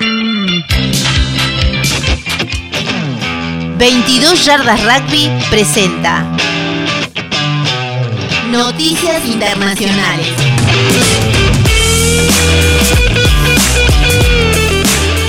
Mm. 22 Yardas Rugby presenta Noticias Internacionales.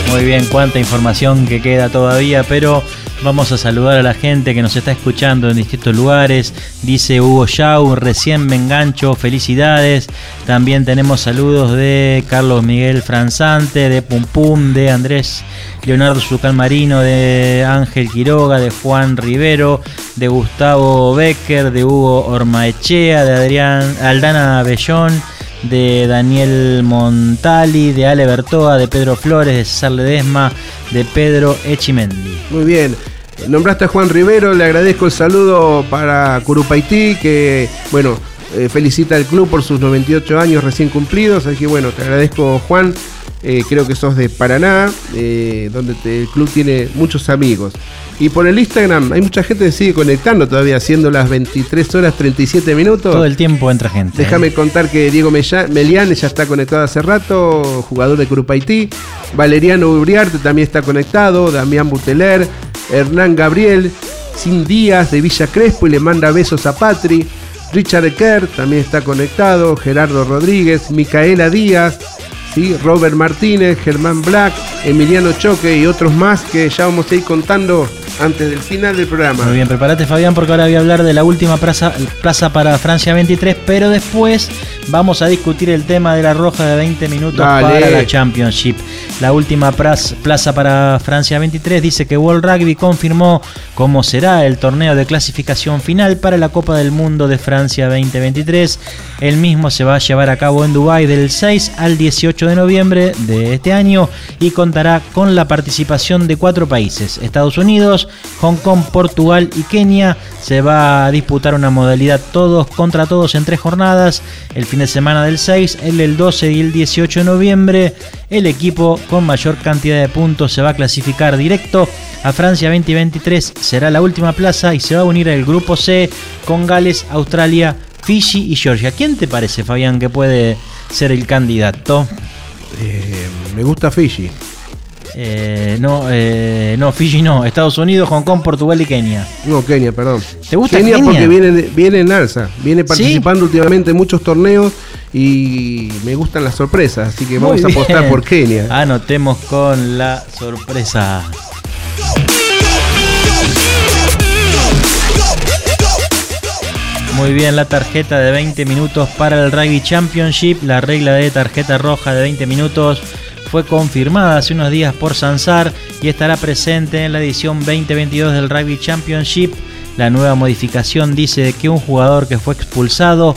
Muy bien, cuánta información que queda todavía, pero vamos a saludar a la gente que nos está escuchando en distintos lugares. Dice Hugo Yau, recién me engancho, felicidades. También tenemos saludos de Carlos Miguel Franzante, de Pum Pum, de Andrés Leonardo Zucal Marino, de Ángel Quiroga, de Juan Rivero, de Gustavo Becker, de Hugo Ormaechea, de Adrián Aldana Bellón de Daniel Montali, de Ale Bertoa, de Pedro Flores, de César Ledesma, de Pedro Echimendi. Muy bien. Nombraste a Juan Rivero, le agradezco el saludo para Curupaití, que bueno, eh, felicita al club por sus 98 años recién cumplidos. Así que bueno, te agradezco Juan. Eh, creo que sos de Paraná, eh, donde te- el club tiene muchos amigos. Y por el Instagram hay mucha gente que sigue conectando todavía, haciendo las 23 horas 37 minutos. Todo el tiempo entra gente. Déjame ¿eh? contar que Diego Melián ya está conectado hace rato, jugador de Curupaití. Valeriano Uriarte también está conectado. Damián Buteler, Hernán Gabriel, Sin Díaz de Villa Crespo y le manda besos a Patri. Richard Kerr también está conectado. Gerardo Rodríguez, Micaela Díaz, ¿sí? Robert Martínez, Germán Black, Emiliano Choque y otros más que ya vamos a ir contando antes del final del programa. Muy bien, prepárate Fabián porque ahora voy a hablar de la última plaza, plaza para Francia 23, pero después vamos a discutir el tema de la roja de 20 minutos Dale. para la Championship. La última plaza para Francia 23 dice que World Rugby confirmó cómo será el torneo de clasificación final para la Copa del Mundo de Francia 2023. El mismo se va a llevar a cabo en Dubái del 6 al 18 de noviembre de este año y contará con la participación de cuatro países, Estados Unidos, Hong Kong, Portugal y Kenia. Se va a disputar una modalidad todos contra todos en tres jornadas, el fin de semana del 6, el del 12 y el 18 de noviembre. El equipo con mayor cantidad de puntos se va a clasificar directo a Francia 2023, será la última plaza y se va a unir al grupo C con Gales, Australia, Fiji y Georgia. ¿Quién te parece, Fabián, que puede ser el candidato? Eh, me gusta Fiji. Eh, no, eh, no, Fiji no. Estados Unidos, Hong Kong, Portugal y Kenia. No, Kenia, perdón. ¿Te gusta Kenia? Kenia? porque viene, viene en alza. Viene participando últimamente en muchos torneos y me gustan las sorpresas. Así que vamos a apostar por Kenia. Anotemos con la sorpresa. Muy bien, la tarjeta de 20 minutos para el Rugby Championship. La regla de tarjeta roja de 20 minutos fue confirmada hace unos días por Sansar y estará presente en la edición 2022 del Rugby Championship. La nueva modificación dice que un jugador que fue expulsado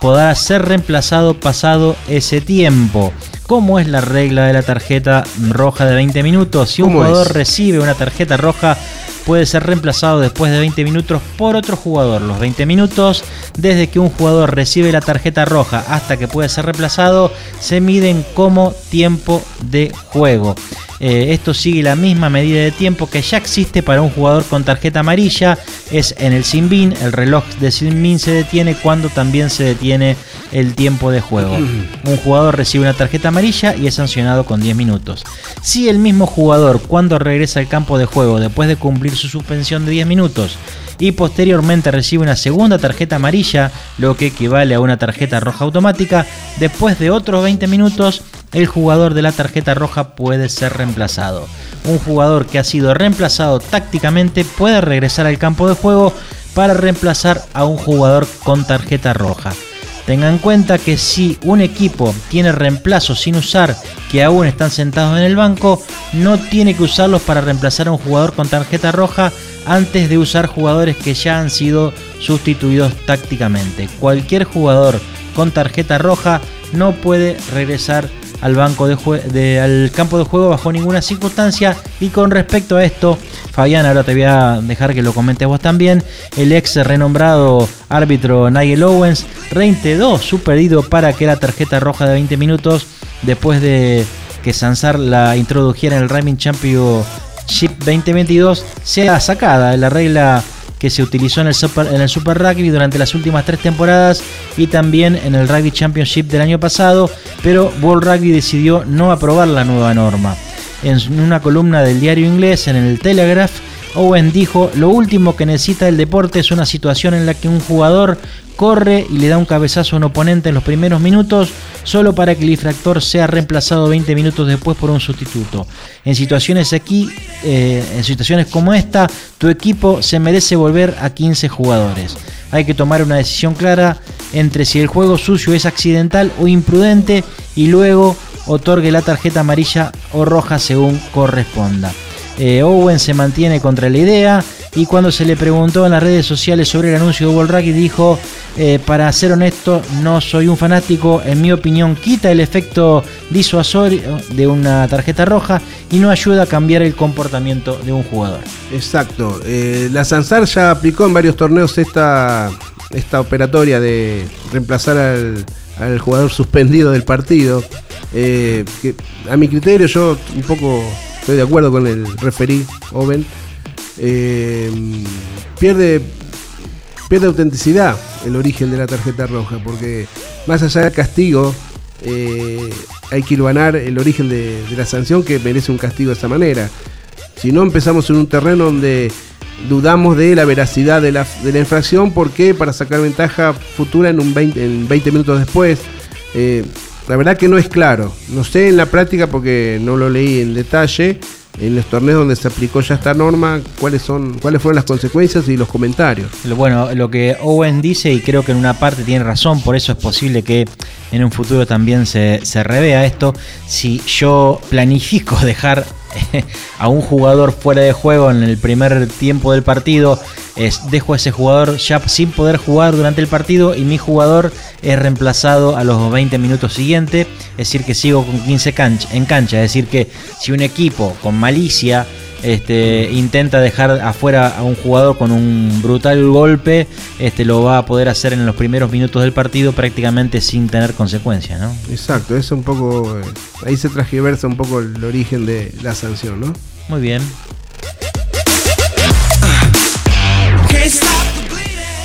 podrá ser reemplazado pasado ese tiempo. ¿Cómo es la regla de la tarjeta roja de 20 minutos? Si un ¿Cómo jugador es? recibe una tarjeta roja, puede ser reemplazado después de 20 minutos por otro jugador. Los 20 minutos, desde que un jugador recibe la tarjeta roja hasta que puede ser reemplazado, se miden como tiempo de juego. Eh, esto sigue la misma medida de tiempo que ya existe para un jugador con tarjeta amarilla. Es en el sin bin. El reloj de sin bin se detiene cuando también se detiene el tiempo de juego. Un jugador recibe una tarjeta amarilla y es sancionado con 10 minutos. Si el mismo jugador cuando regresa al campo de juego después de cumplir su suspensión de 10 minutos y posteriormente recibe una segunda tarjeta amarilla, lo que equivale a una tarjeta roja automática, después de otros 20 minutos el jugador de la tarjeta roja puede ser reemplazado. Un jugador que ha sido reemplazado tácticamente puede regresar al campo de juego para reemplazar a un jugador con tarjeta roja. Tenga en cuenta que si un equipo tiene reemplazos sin usar que aún están sentados en el banco, no tiene que usarlos para reemplazar a un jugador con tarjeta roja antes de usar jugadores que ya han sido sustituidos tácticamente. Cualquier jugador con tarjeta roja no puede regresar al banco de, de- al campo de juego bajo ninguna circunstancia. Y con respecto a esto Fabián ahora te voy a dejar que lo comentes vos también. El ex renombrado árbitro Nigel Owens reiteró su pedido para que la tarjeta roja de 20 minutos después de que Sansar la introdujera en el Rhyming Championship 2022 sea sacada. De la regla que se utilizó en el, Super, en el Super Rugby durante las últimas tres temporadas y también en el Rugby Championship del año pasado, pero World Rugby decidió no aprobar la nueva norma. En una columna del diario inglés en el Telegraph, Owen dijo, lo último que necesita el deporte es una situación en la que un jugador corre y le da un cabezazo a un oponente en los primeros minutos solo para que el infractor sea reemplazado 20 minutos después por un sustituto. En situaciones aquí, eh, en situaciones como esta, tu equipo se merece volver a 15 jugadores. Hay que tomar una decisión clara entre si el juego sucio es accidental o imprudente y luego otorgue la tarjeta amarilla o roja según corresponda. Eh, Owen se mantiene contra la idea y cuando se le preguntó en las redes sociales sobre el anuncio de Rugby dijo, eh, para ser honesto, no soy un fanático, en mi opinión quita el efecto disuasorio de una tarjeta roja y no ayuda a cambiar el comportamiento de un jugador. Exacto. Eh, la Sansar ya aplicó en varios torneos esta, esta operatoria de reemplazar al, jugador suspendido del partido. A mi criterio yo un poco estoy de acuerdo con el referí Owen. Eh, pierde, pierde autenticidad el origen de la tarjeta roja, porque más allá del castigo, eh, hay que ilvanar el origen de, la sanción que merece un castigo de esa manera. Si no empezamos en un terreno donde dudamos de la veracidad de la, de la infracción porque para sacar ventaja futura en, un 20, en 20 minutos después. Eh, la verdad que no es claro. No sé en la práctica porque no lo leí en detalle. En los torneos donde se aplicó ya esta norma, cuáles son, cuáles fueron las consecuencias y los comentarios. Bueno, lo que Owen dice, y creo que en una parte tiene razón, por eso es posible que en un futuro también se, se revea esto. Si yo planifico dejar a un jugador fuera de juego en el primer tiempo del partido, es, dejo a ese jugador ya sin poder jugar durante el partido y mi jugador es reemplazado a los 20 minutos siguientes, es decir que sigo con 15 cancha, en cancha, es decir que si un equipo con malicia este, intenta dejar afuera a un jugador con un brutal golpe, este, lo va a poder hacer en los primeros minutos del partido prácticamente sin tener consecuencias, ¿no? Exacto, es un poco, eh, ahí se transgiversa un poco el origen de la sanción, ¿no? Muy bien.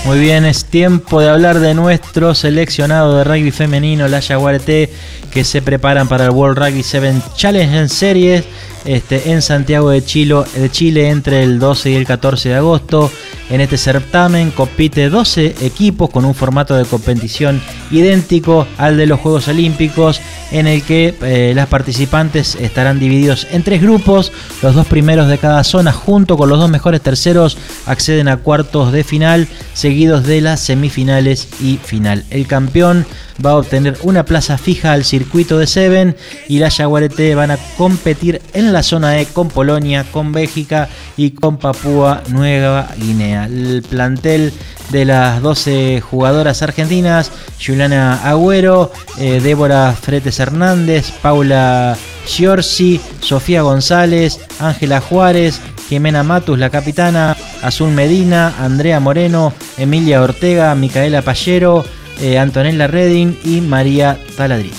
Muy bien, es tiempo de hablar de nuestro seleccionado de rugby femenino, la Yaguareté, que se preparan para el World Rugby 7 Challenge en series este, en Santiago de Chile, de Chile entre el 12 y el 14 de agosto. En este certamen compite 12 equipos con un formato de competición idéntico al de los Juegos Olímpicos, en el que eh, las participantes estarán divididos en tres grupos. Los dos primeros de cada zona, junto con los dos mejores terceros, acceden a cuartos de final, seguidos de las semifinales y final. El campeón va a obtener una plaza fija al circuito de Seven y las Yaguareté van a competir en la zona E con Polonia, con Bélgica y con Papúa Nueva Guinea. El plantel de las 12 jugadoras argentinas, Juliana Agüero, eh, Débora Fretes Hernández, Paula Giorgi, Sofía González, Ángela Juárez, Jimena Matus, la capitana, Azul Medina, Andrea Moreno, Emilia Ortega, Micaela Pallero, eh, Antonella Redding y María Taladrí.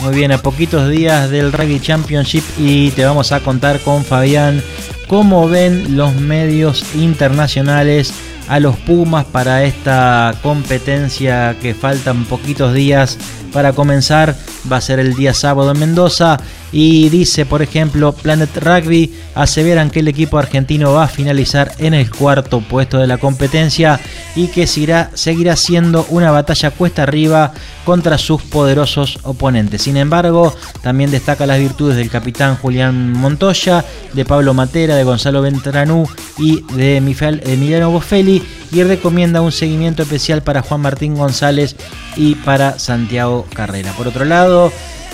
Muy bien, a poquitos días del Rugby Championship y te vamos a contar con Fabián cómo ven los medios internacionales a los Pumas para esta competencia que faltan poquitos días para comenzar. Va a ser el día sábado en Mendoza. Y dice, por ejemplo, Planet Rugby aseveran que el equipo argentino va a finalizar en el cuarto puesto de la competencia y que seguirá, siendo una batalla cuesta arriba contra sus poderosos oponentes. Sin embargo, también destaca las virtudes del capitán Julián Montoya, de Pablo Matera, de Gonzalo Ventranú y de Emiliano Boffelli y recomienda un seguimiento especial para Juan Martín González y para Santiago Carrera. Por otro lado,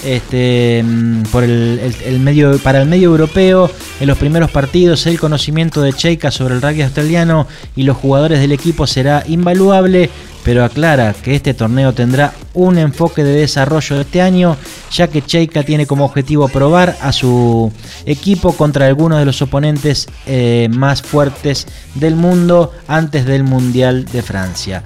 este, mm, por el, medio, para el medio europeo, en los primeros partidos el conocimiento de Cheika sobre el rugby australiano y los jugadores del equipo será invaluable, pero aclara que este torneo tendrá un enfoque de desarrollo de este año, ya que Cheika tiene como objetivo probar a su equipo contra algunos de los oponentes eh, más fuertes del mundo antes del Mundial de Francia.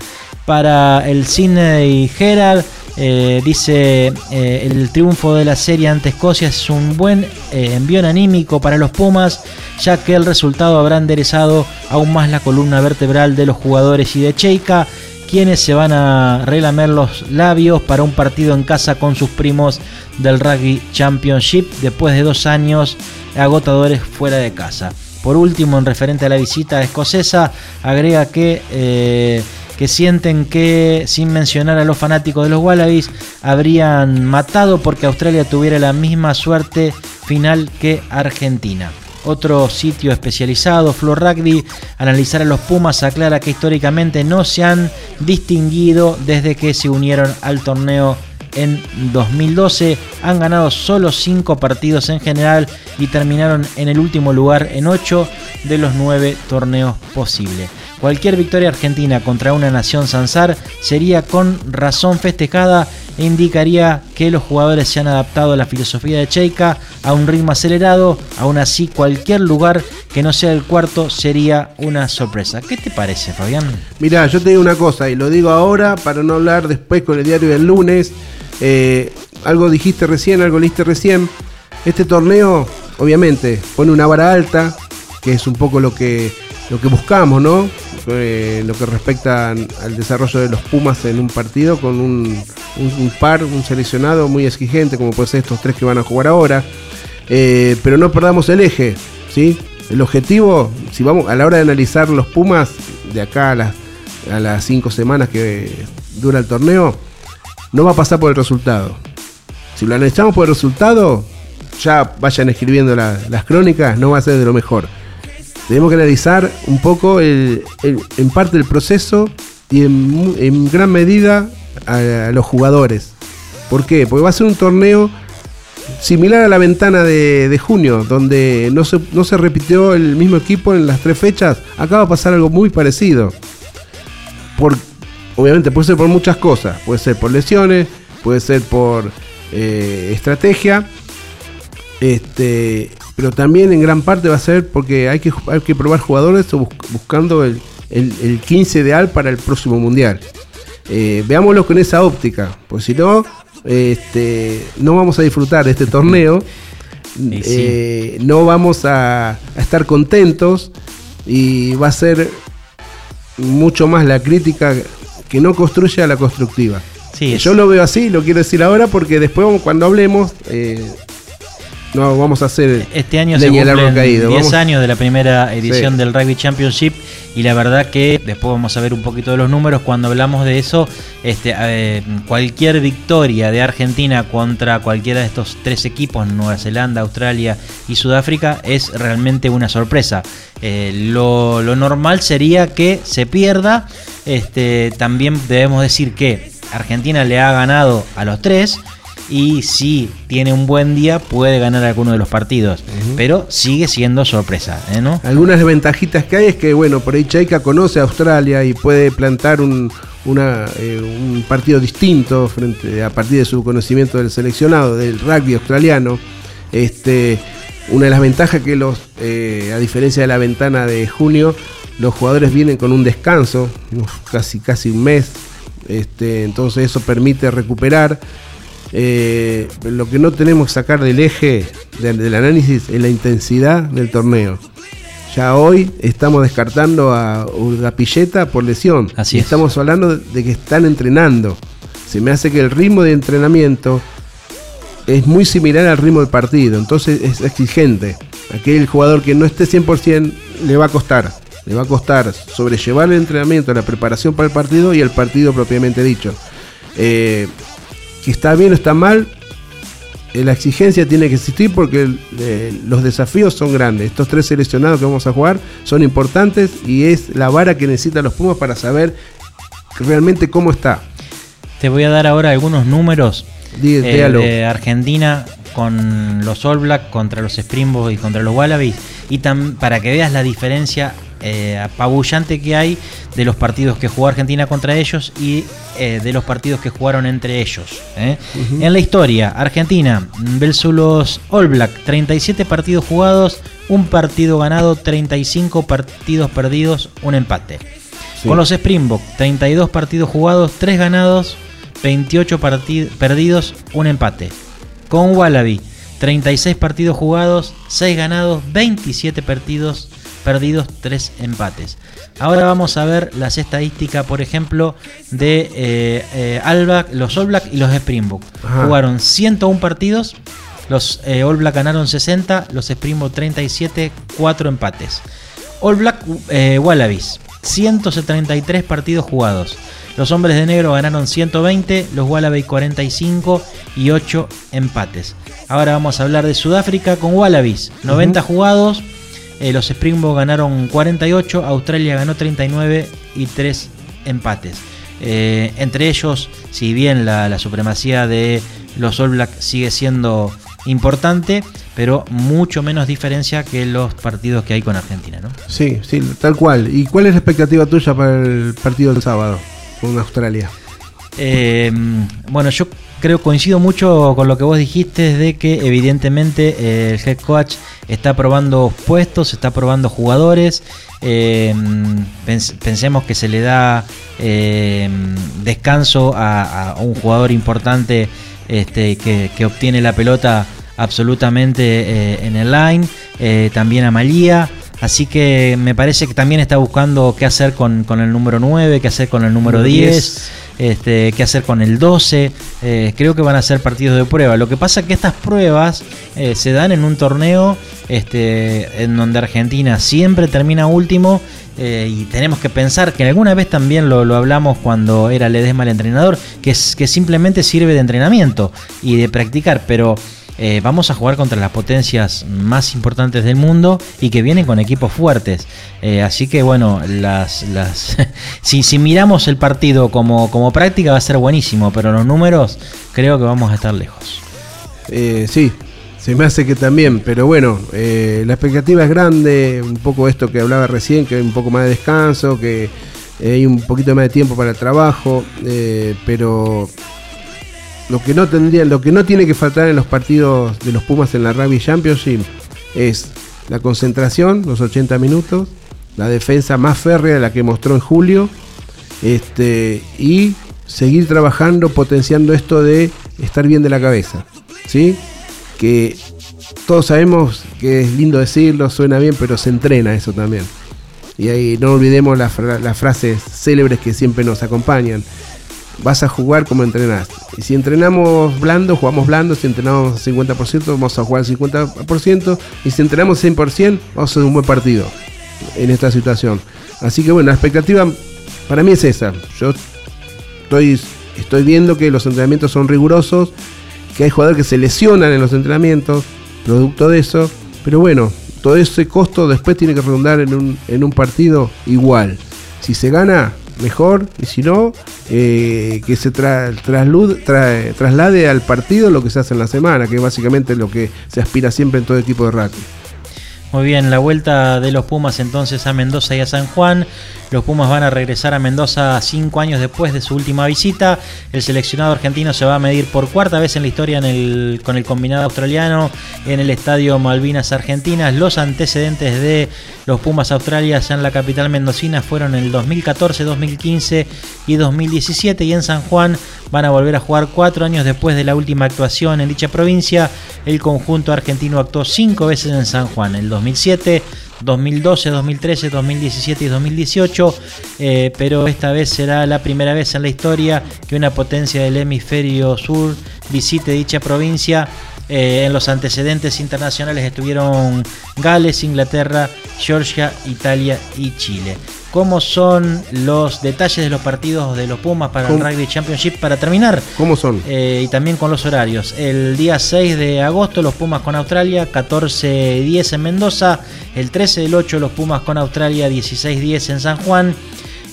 Para el Sydney Herald, eh, dice eh, el triunfo de la serie ante Escocia es un buen eh, envío anímico para los Pumas, ya que el resultado habrá enderezado aún más la columna vertebral de los jugadores y de Cheika, quienes se van a relamer los labios para un partido en casa con sus primos del Rugby Championship después de dos años agotadores fuera de casa. Por último, en referente a la visita escocesa, agrega que que sienten que, sin mencionar a los fanáticos de los Wallabies, habrían matado porque Australia tuviera la misma suerte final que Argentina. Otro sitio especializado, Floor Rugby, analizar a los Pumas aclara que históricamente no se han distinguido desde que se unieron al torneo en 2012. Han ganado solo 5 partidos en general y terminaron en el último lugar en 8 de los 9 torneos posibles. Cualquier victoria argentina contra una nación Sansar sería con razón festejada e indicaría que los jugadores se han adaptado a la filosofía de Cheika a un ritmo acelerado. Aún así, cualquier lugar que no sea el cuarto sería una sorpresa. ¿Qué te parece, Fabián? Mirá, yo te digo una cosa y lo digo ahora para no hablar después con el diario del lunes. Eh, algo dijiste recién, algo leíste recién. Este torneo, obviamente, pone una vara alta, que es un poco lo que, lo que buscamos, ¿no? Eh, lo que respecta al desarrollo de los Pumas en un partido con un par, un seleccionado muy exigente, como puede ser estos tres que van a jugar ahora. Eh, pero no perdamos el eje, ¿sí? El objetivo, si vamos a la hora de analizar los Pumas, de acá a las, a las cinco semanas que dura el torneo, no va a pasar por el resultado. Si lo analizamos por el resultado, ya vayan escribiendo la- las crónicas, no va a ser de lo mejor. Tenemos que analizar un poco en parte el proceso y en, gran medida a, los jugadores. ¿Por qué? Porque va a ser un torneo similar a la ventana de, de junio, donde no se, no se repitió el mismo equipo en las tres fechas. Acá va a pasar algo muy parecido. Por, obviamente puede ser por muchas cosas. Puede ser por lesiones, puede ser por eh, estrategia. Este, pero también en gran parte va a ser porque hay que, hay que probar jugadores bus- buscando el, el, el 15 ideal para el próximo mundial. Eh, veámoslo con esa óptica, pues si no, este, no vamos a disfrutar de este torneo, eh, no vamos a, a estar contentos y va a ser mucho más la crítica que no construye a la constructiva. Sí, Yo lo veo así, lo quiero decir ahora porque después cuando hablemos eh, no vamos a hacer Este año se cumplen caído. 10 Vamos- años de la primera edición Sí. del Rugby Championship y la verdad que después vamos a ver un poquito de los números cuando hablamos de eso. Este, eh, cualquier victoria de Argentina contra cualquiera de estos tres equipos, Nueva Zelanda, Australia y Sudáfrica, es realmente una sorpresa. Eh, lo, lo normal sería que se pierda. Este, también debemos decir que Argentina le ha ganado a los tres y si tiene un buen día puede ganar alguno de los partidos, pero sigue siendo sorpresa, ¿eh, ¿no? Algunas desventajitas que hay es que, bueno, por ahí Chaika conoce a Australia y puede plantar un, una, eh, un partido distinto frente a partir de su conocimiento del seleccionado, del rugby australiano. Este, una de las ventajas que los, eh, a diferencia de la ventana de junio, los jugadores vienen con un descanso, casi, casi un mes. Este, entonces eso permite recuperar. Eh, lo que no tenemos que sacar del eje del, del análisis es la intensidad del torneo. Ya hoy estamos descartando a Urdapilleta por lesión. Así es. estamos hablando de que están entrenando. Se me hace que el ritmo de entrenamiento es muy similar al ritmo del partido. Entonces es exigente. Aquel jugador que no esté 100% le va a costar. Le va a costar sobrellevar el entrenamiento, la preparación para el partido y el partido propiamente dicho. Eh, está bien o está mal, eh, la exigencia tiene que existir porque eh, los desafíos son grandes. Estos tres seleccionados que vamos a jugar son importantes y es la vara que necesitan los Pumas para saber realmente cómo está. Te voy a dar ahora algunos números Dí- eh, de Argentina con los All Black contra los Springboks y contra los Wallabies y para que veas la diferencia eh, apabullante que hay de los partidos que jugó Argentina contra ellos y eh, de los partidos que jugaron entre ellos. ¿eh? En la historia, Argentina versus los All Black, 37 partidos jugados, un partido ganado, 35 partidos perdidos, un empate. Sí. Con los Springboks, 32 partidos jugados, 3 ganados, 28 parti- perdidos, un empate. Con Wallaby, 36 partidos jugados, 6 ganados, 27 partidos perdidos, 3 empates. Ahora vamos a ver las estadísticas, por ejemplo, de eh, eh, All Black- los All Black y los Springboks. Ajá. Jugaron 101 partidos, los eh, All Black ganaron 60, los Springboks 37, 4 empates. All Black Wallabies, 173 partidos jugados. Los hombres de negro ganaron 120, los Wallabies 45 y 8 empates. Ahora vamos a hablar de Sudáfrica con Wallabies, 90 Ujú. jugados. Eh, los Springboks ganaron 48, Australia ganó 39 y 3 empates. Eh, entre ellos, si bien la, la supremacía de los All Black sigue siendo importante, pero mucho menos diferencia que los partidos que hay con Argentina, ¿no? Sí, sí, tal cual. ¿Y cuál es la expectativa tuya para el partido del sábado con Australia? Eh, bueno, yo creo coincido mucho con lo que vos dijiste de que evidentemente eh, el head coach está probando puestos, está probando jugadores. eh, pens- pensemos que se le da eh, descanso a, a un jugador importante este, que, que obtiene la pelota absolutamente eh, en el line, también a Malía. Así que me parece que también está buscando qué hacer con, con el número 9, qué hacer con el número Número 10. 10. Este, qué hacer con el 12. Eh, creo que van a ser partidos de prueba. Lo que pasa es que estas pruebas eh, se dan en un torneo este, en donde Argentina siempre termina último. eh, y tenemos que pensar que alguna vez también lo, lo hablamos cuando era Ledesma el entrenador, que, es, que simplemente sirve de entrenamiento y de practicar, pero eh, vamos a jugar contra las potencias más importantes del mundo y que vienen con equipos fuertes. Eh, así que bueno, las, las si, si miramos el partido como, como práctica va a ser buenísimo, pero los números creo que vamos a estar lejos. Eh, sí, se me hace que también, pero bueno, la expectativa es grande, un poco esto que hablaba recién, que hay un poco más de descanso, que hay un poquito más de tiempo para el trabajo, pero lo que no tendría, lo que no tiene que faltar en los partidos de los Pumas en la Rugby Championship es la concentración, los 80 minutos, la defensa más férrea de la que mostró en julio, este, y seguir trabajando, potenciando esto de estar bien de la cabeza. ¿Sí? Que todos sabemos que es lindo decirlo, suena bien, pero se entrena eso también. Y ahí no olvidemos las, fra- las frases célebres que siempre nos acompañan. Vas a jugar como entrenás. Y si entrenamos blando, jugamos blando. Si entrenamos 50%, vamos a jugar al 50%. Y si entrenamos 100%, vamos a hacer un buen partido en esta situación. Así que bueno, la expectativa para mí es esa. Yo estoy, estoy viendo que los entrenamientos son rigurosos, que hay jugadores que se lesionan en los entrenamientos, producto de eso. Pero bueno, todo ese costo después tiene que redundar en un, en un partido igual. Si se gana, mejor, y si no, eh, que se tra- traslade al partido lo que se hace en la semana, que es básicamente lo que se aspira siempre en todo equipo de rugby. Muy bien, la vuelta de los Pumas entonces a Mendoza y a San Juan. Los Pumas van a regresar a Mendoza cinco años después de su última visita. El seleccionado argentino se va a medir por cuarta vez en la historia en el- con el combinado australiano en el estadio Malvinas Argentinas. Los antecedentes de los Pumas Australia en la capital mendocina fueron en el 2014, 2015 y 2017. Y en San Juan van a volver a jugar cuatro años después de la última actuación en dicha provincia. El conjunto argentino actuó cinco veces en San Juan, el 2007, 2012, 2013, 2017 y 2018, eh, pero esta vez será la primera vez en la historia que una potencia del hemisferio sur visite dicha provincia. Eh, en los antecedentes internacionales estuvieron Gales, Inglaterra, Georgia, Italia y Chile. ¿Cómo son los detalles de los partidos de los Pumas para el. Rugby Championship? Para terminar, ¿Cómo son? eh, y también con los horarios. El día 6 de agosto los Pumas con Australia, 14.10 en Mendoza. El 13 del 8 los Pumas con Australia, 16.10 en San Juan.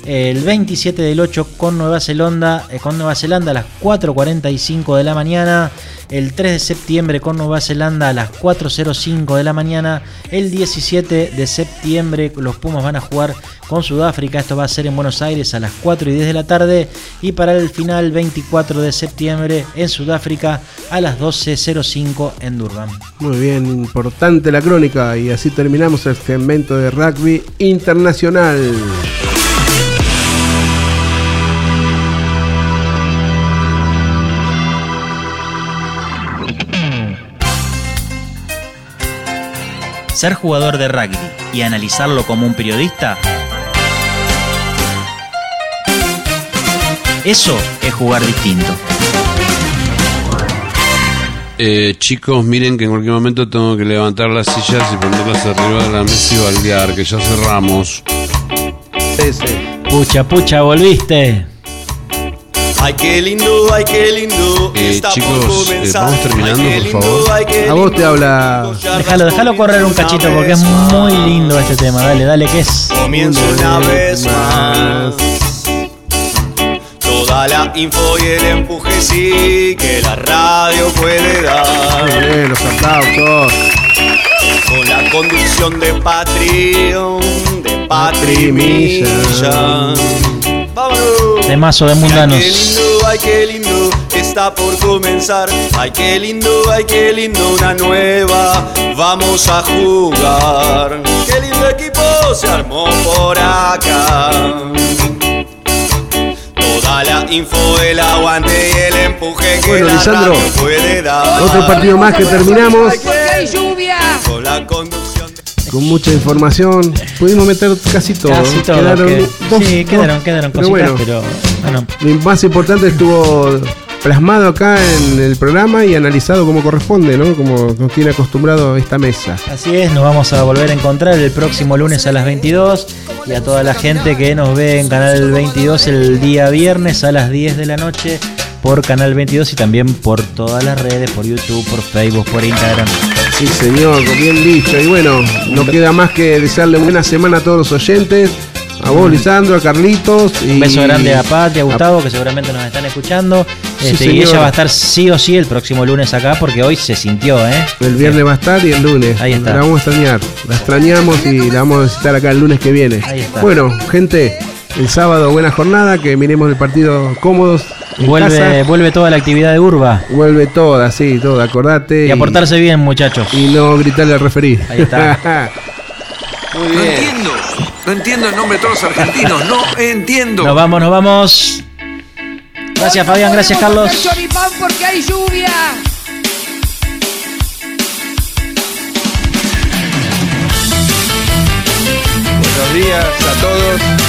El 27 del 8 con Nueva Zelanda, eh, con Nueva Zelanda a las 4.45 de la mañana. El 3 de septiembre con Nueva Zelanda a las 4.05 de la mañana. El 17 de septiembre los Pumas van a jugar con Sudáfrica. Esto va a ser en Buenos Aires a las 4 y 10 de la tarde. Y para el final 24 de septiembre en Sudáfrica a las 12.05 en Durban. Muy bien, importante la crónica y así terminamos el segmento de rugby internacional. Ser jugador de rugby y analizarlo como un periodista, eso es jugar distinto. Eh, chicos, miren que en cualquier momento tengo que levantar las sillas y ponerlas arriba de la mesa y baldear, que ya cerramos. Pucha, pucha, volviste. Ay, qué lindo, ay, qué lindo. Eh, chicos, eh, vamos terminando, por favor. A vos te habla. Déjalo, déjalo correr un cachito porque es muy lindo este tema. Dale, dale, que es. Comienzo una vez más. Toda la info y el empuje sí que la radio puede dar. Muy bien, los aplausos. Con la conducción de Patreon, de Patri Millán. Patrimilla. Vámonos. Temazo de Ay, qué mundanos. lindo, ay, qué lindo, está por comenzar. Ay, qué lindo, ay, qué lindo, una nueva. Vamos a jugar. Qué lindo equipo se armó por acá. Toda la info, el aguante y el empuje que Bueno, la Lisandro, radio puede dar. Otro partido más que terminamos. Con la. Con mucha información. Pudimos meter casi todo. Casi todo, Quedaron que- dos- sí, quedaron, dos- quedaron pero cositas, bueno, pero bueno, Lo más importante estuvo plasmado acá en el programa y analizado como corresponde, ¿no? Como nos tiene acostumbrado esta mesa. Así es, nos vamos a volver a encontrar el próximo lunes a las 22 y a toda la gente que nos ve en Canal 22 el día viernes a las 10 de la noche por Canal 22 y también por todas las redes, por YouTube, por Facebook, por Instagram. Sí, señor, bien dicho. Y bueno, no queda más que desearle buena semana a todos los oyentes. A vos, Lisandro, a Carlitos. Y... Un beso grande a Pati, a Gustavo, que seguramente nos están escuchando. Sí, Este, y ella va a estar sí o sí el próximo lunes acá porque hoy se sintió, ¿eh? El viernes va a estar y el lunes. Ahí está. La vamos a extrañar. La extrañamos y la vamos a visitar acá el lunes que viene. Ahí está. Bueno, gente, el sábado buena jornada, que miremos el partido cómodos. Vuelve, casa. vuelve toda la actividad de Urba. Vuelve toda, sí, toda, acordate. Y a portarse bien, muchachos. Y no gritarle al referí. Ahí está. No entiendo. No entiendo el nombre de todos los argentinos. No entiendo. Nos vamos, nos vamos. Gracias Fabián, gracias Carlos. choripán porque hay lluvia. Buenos días a todos.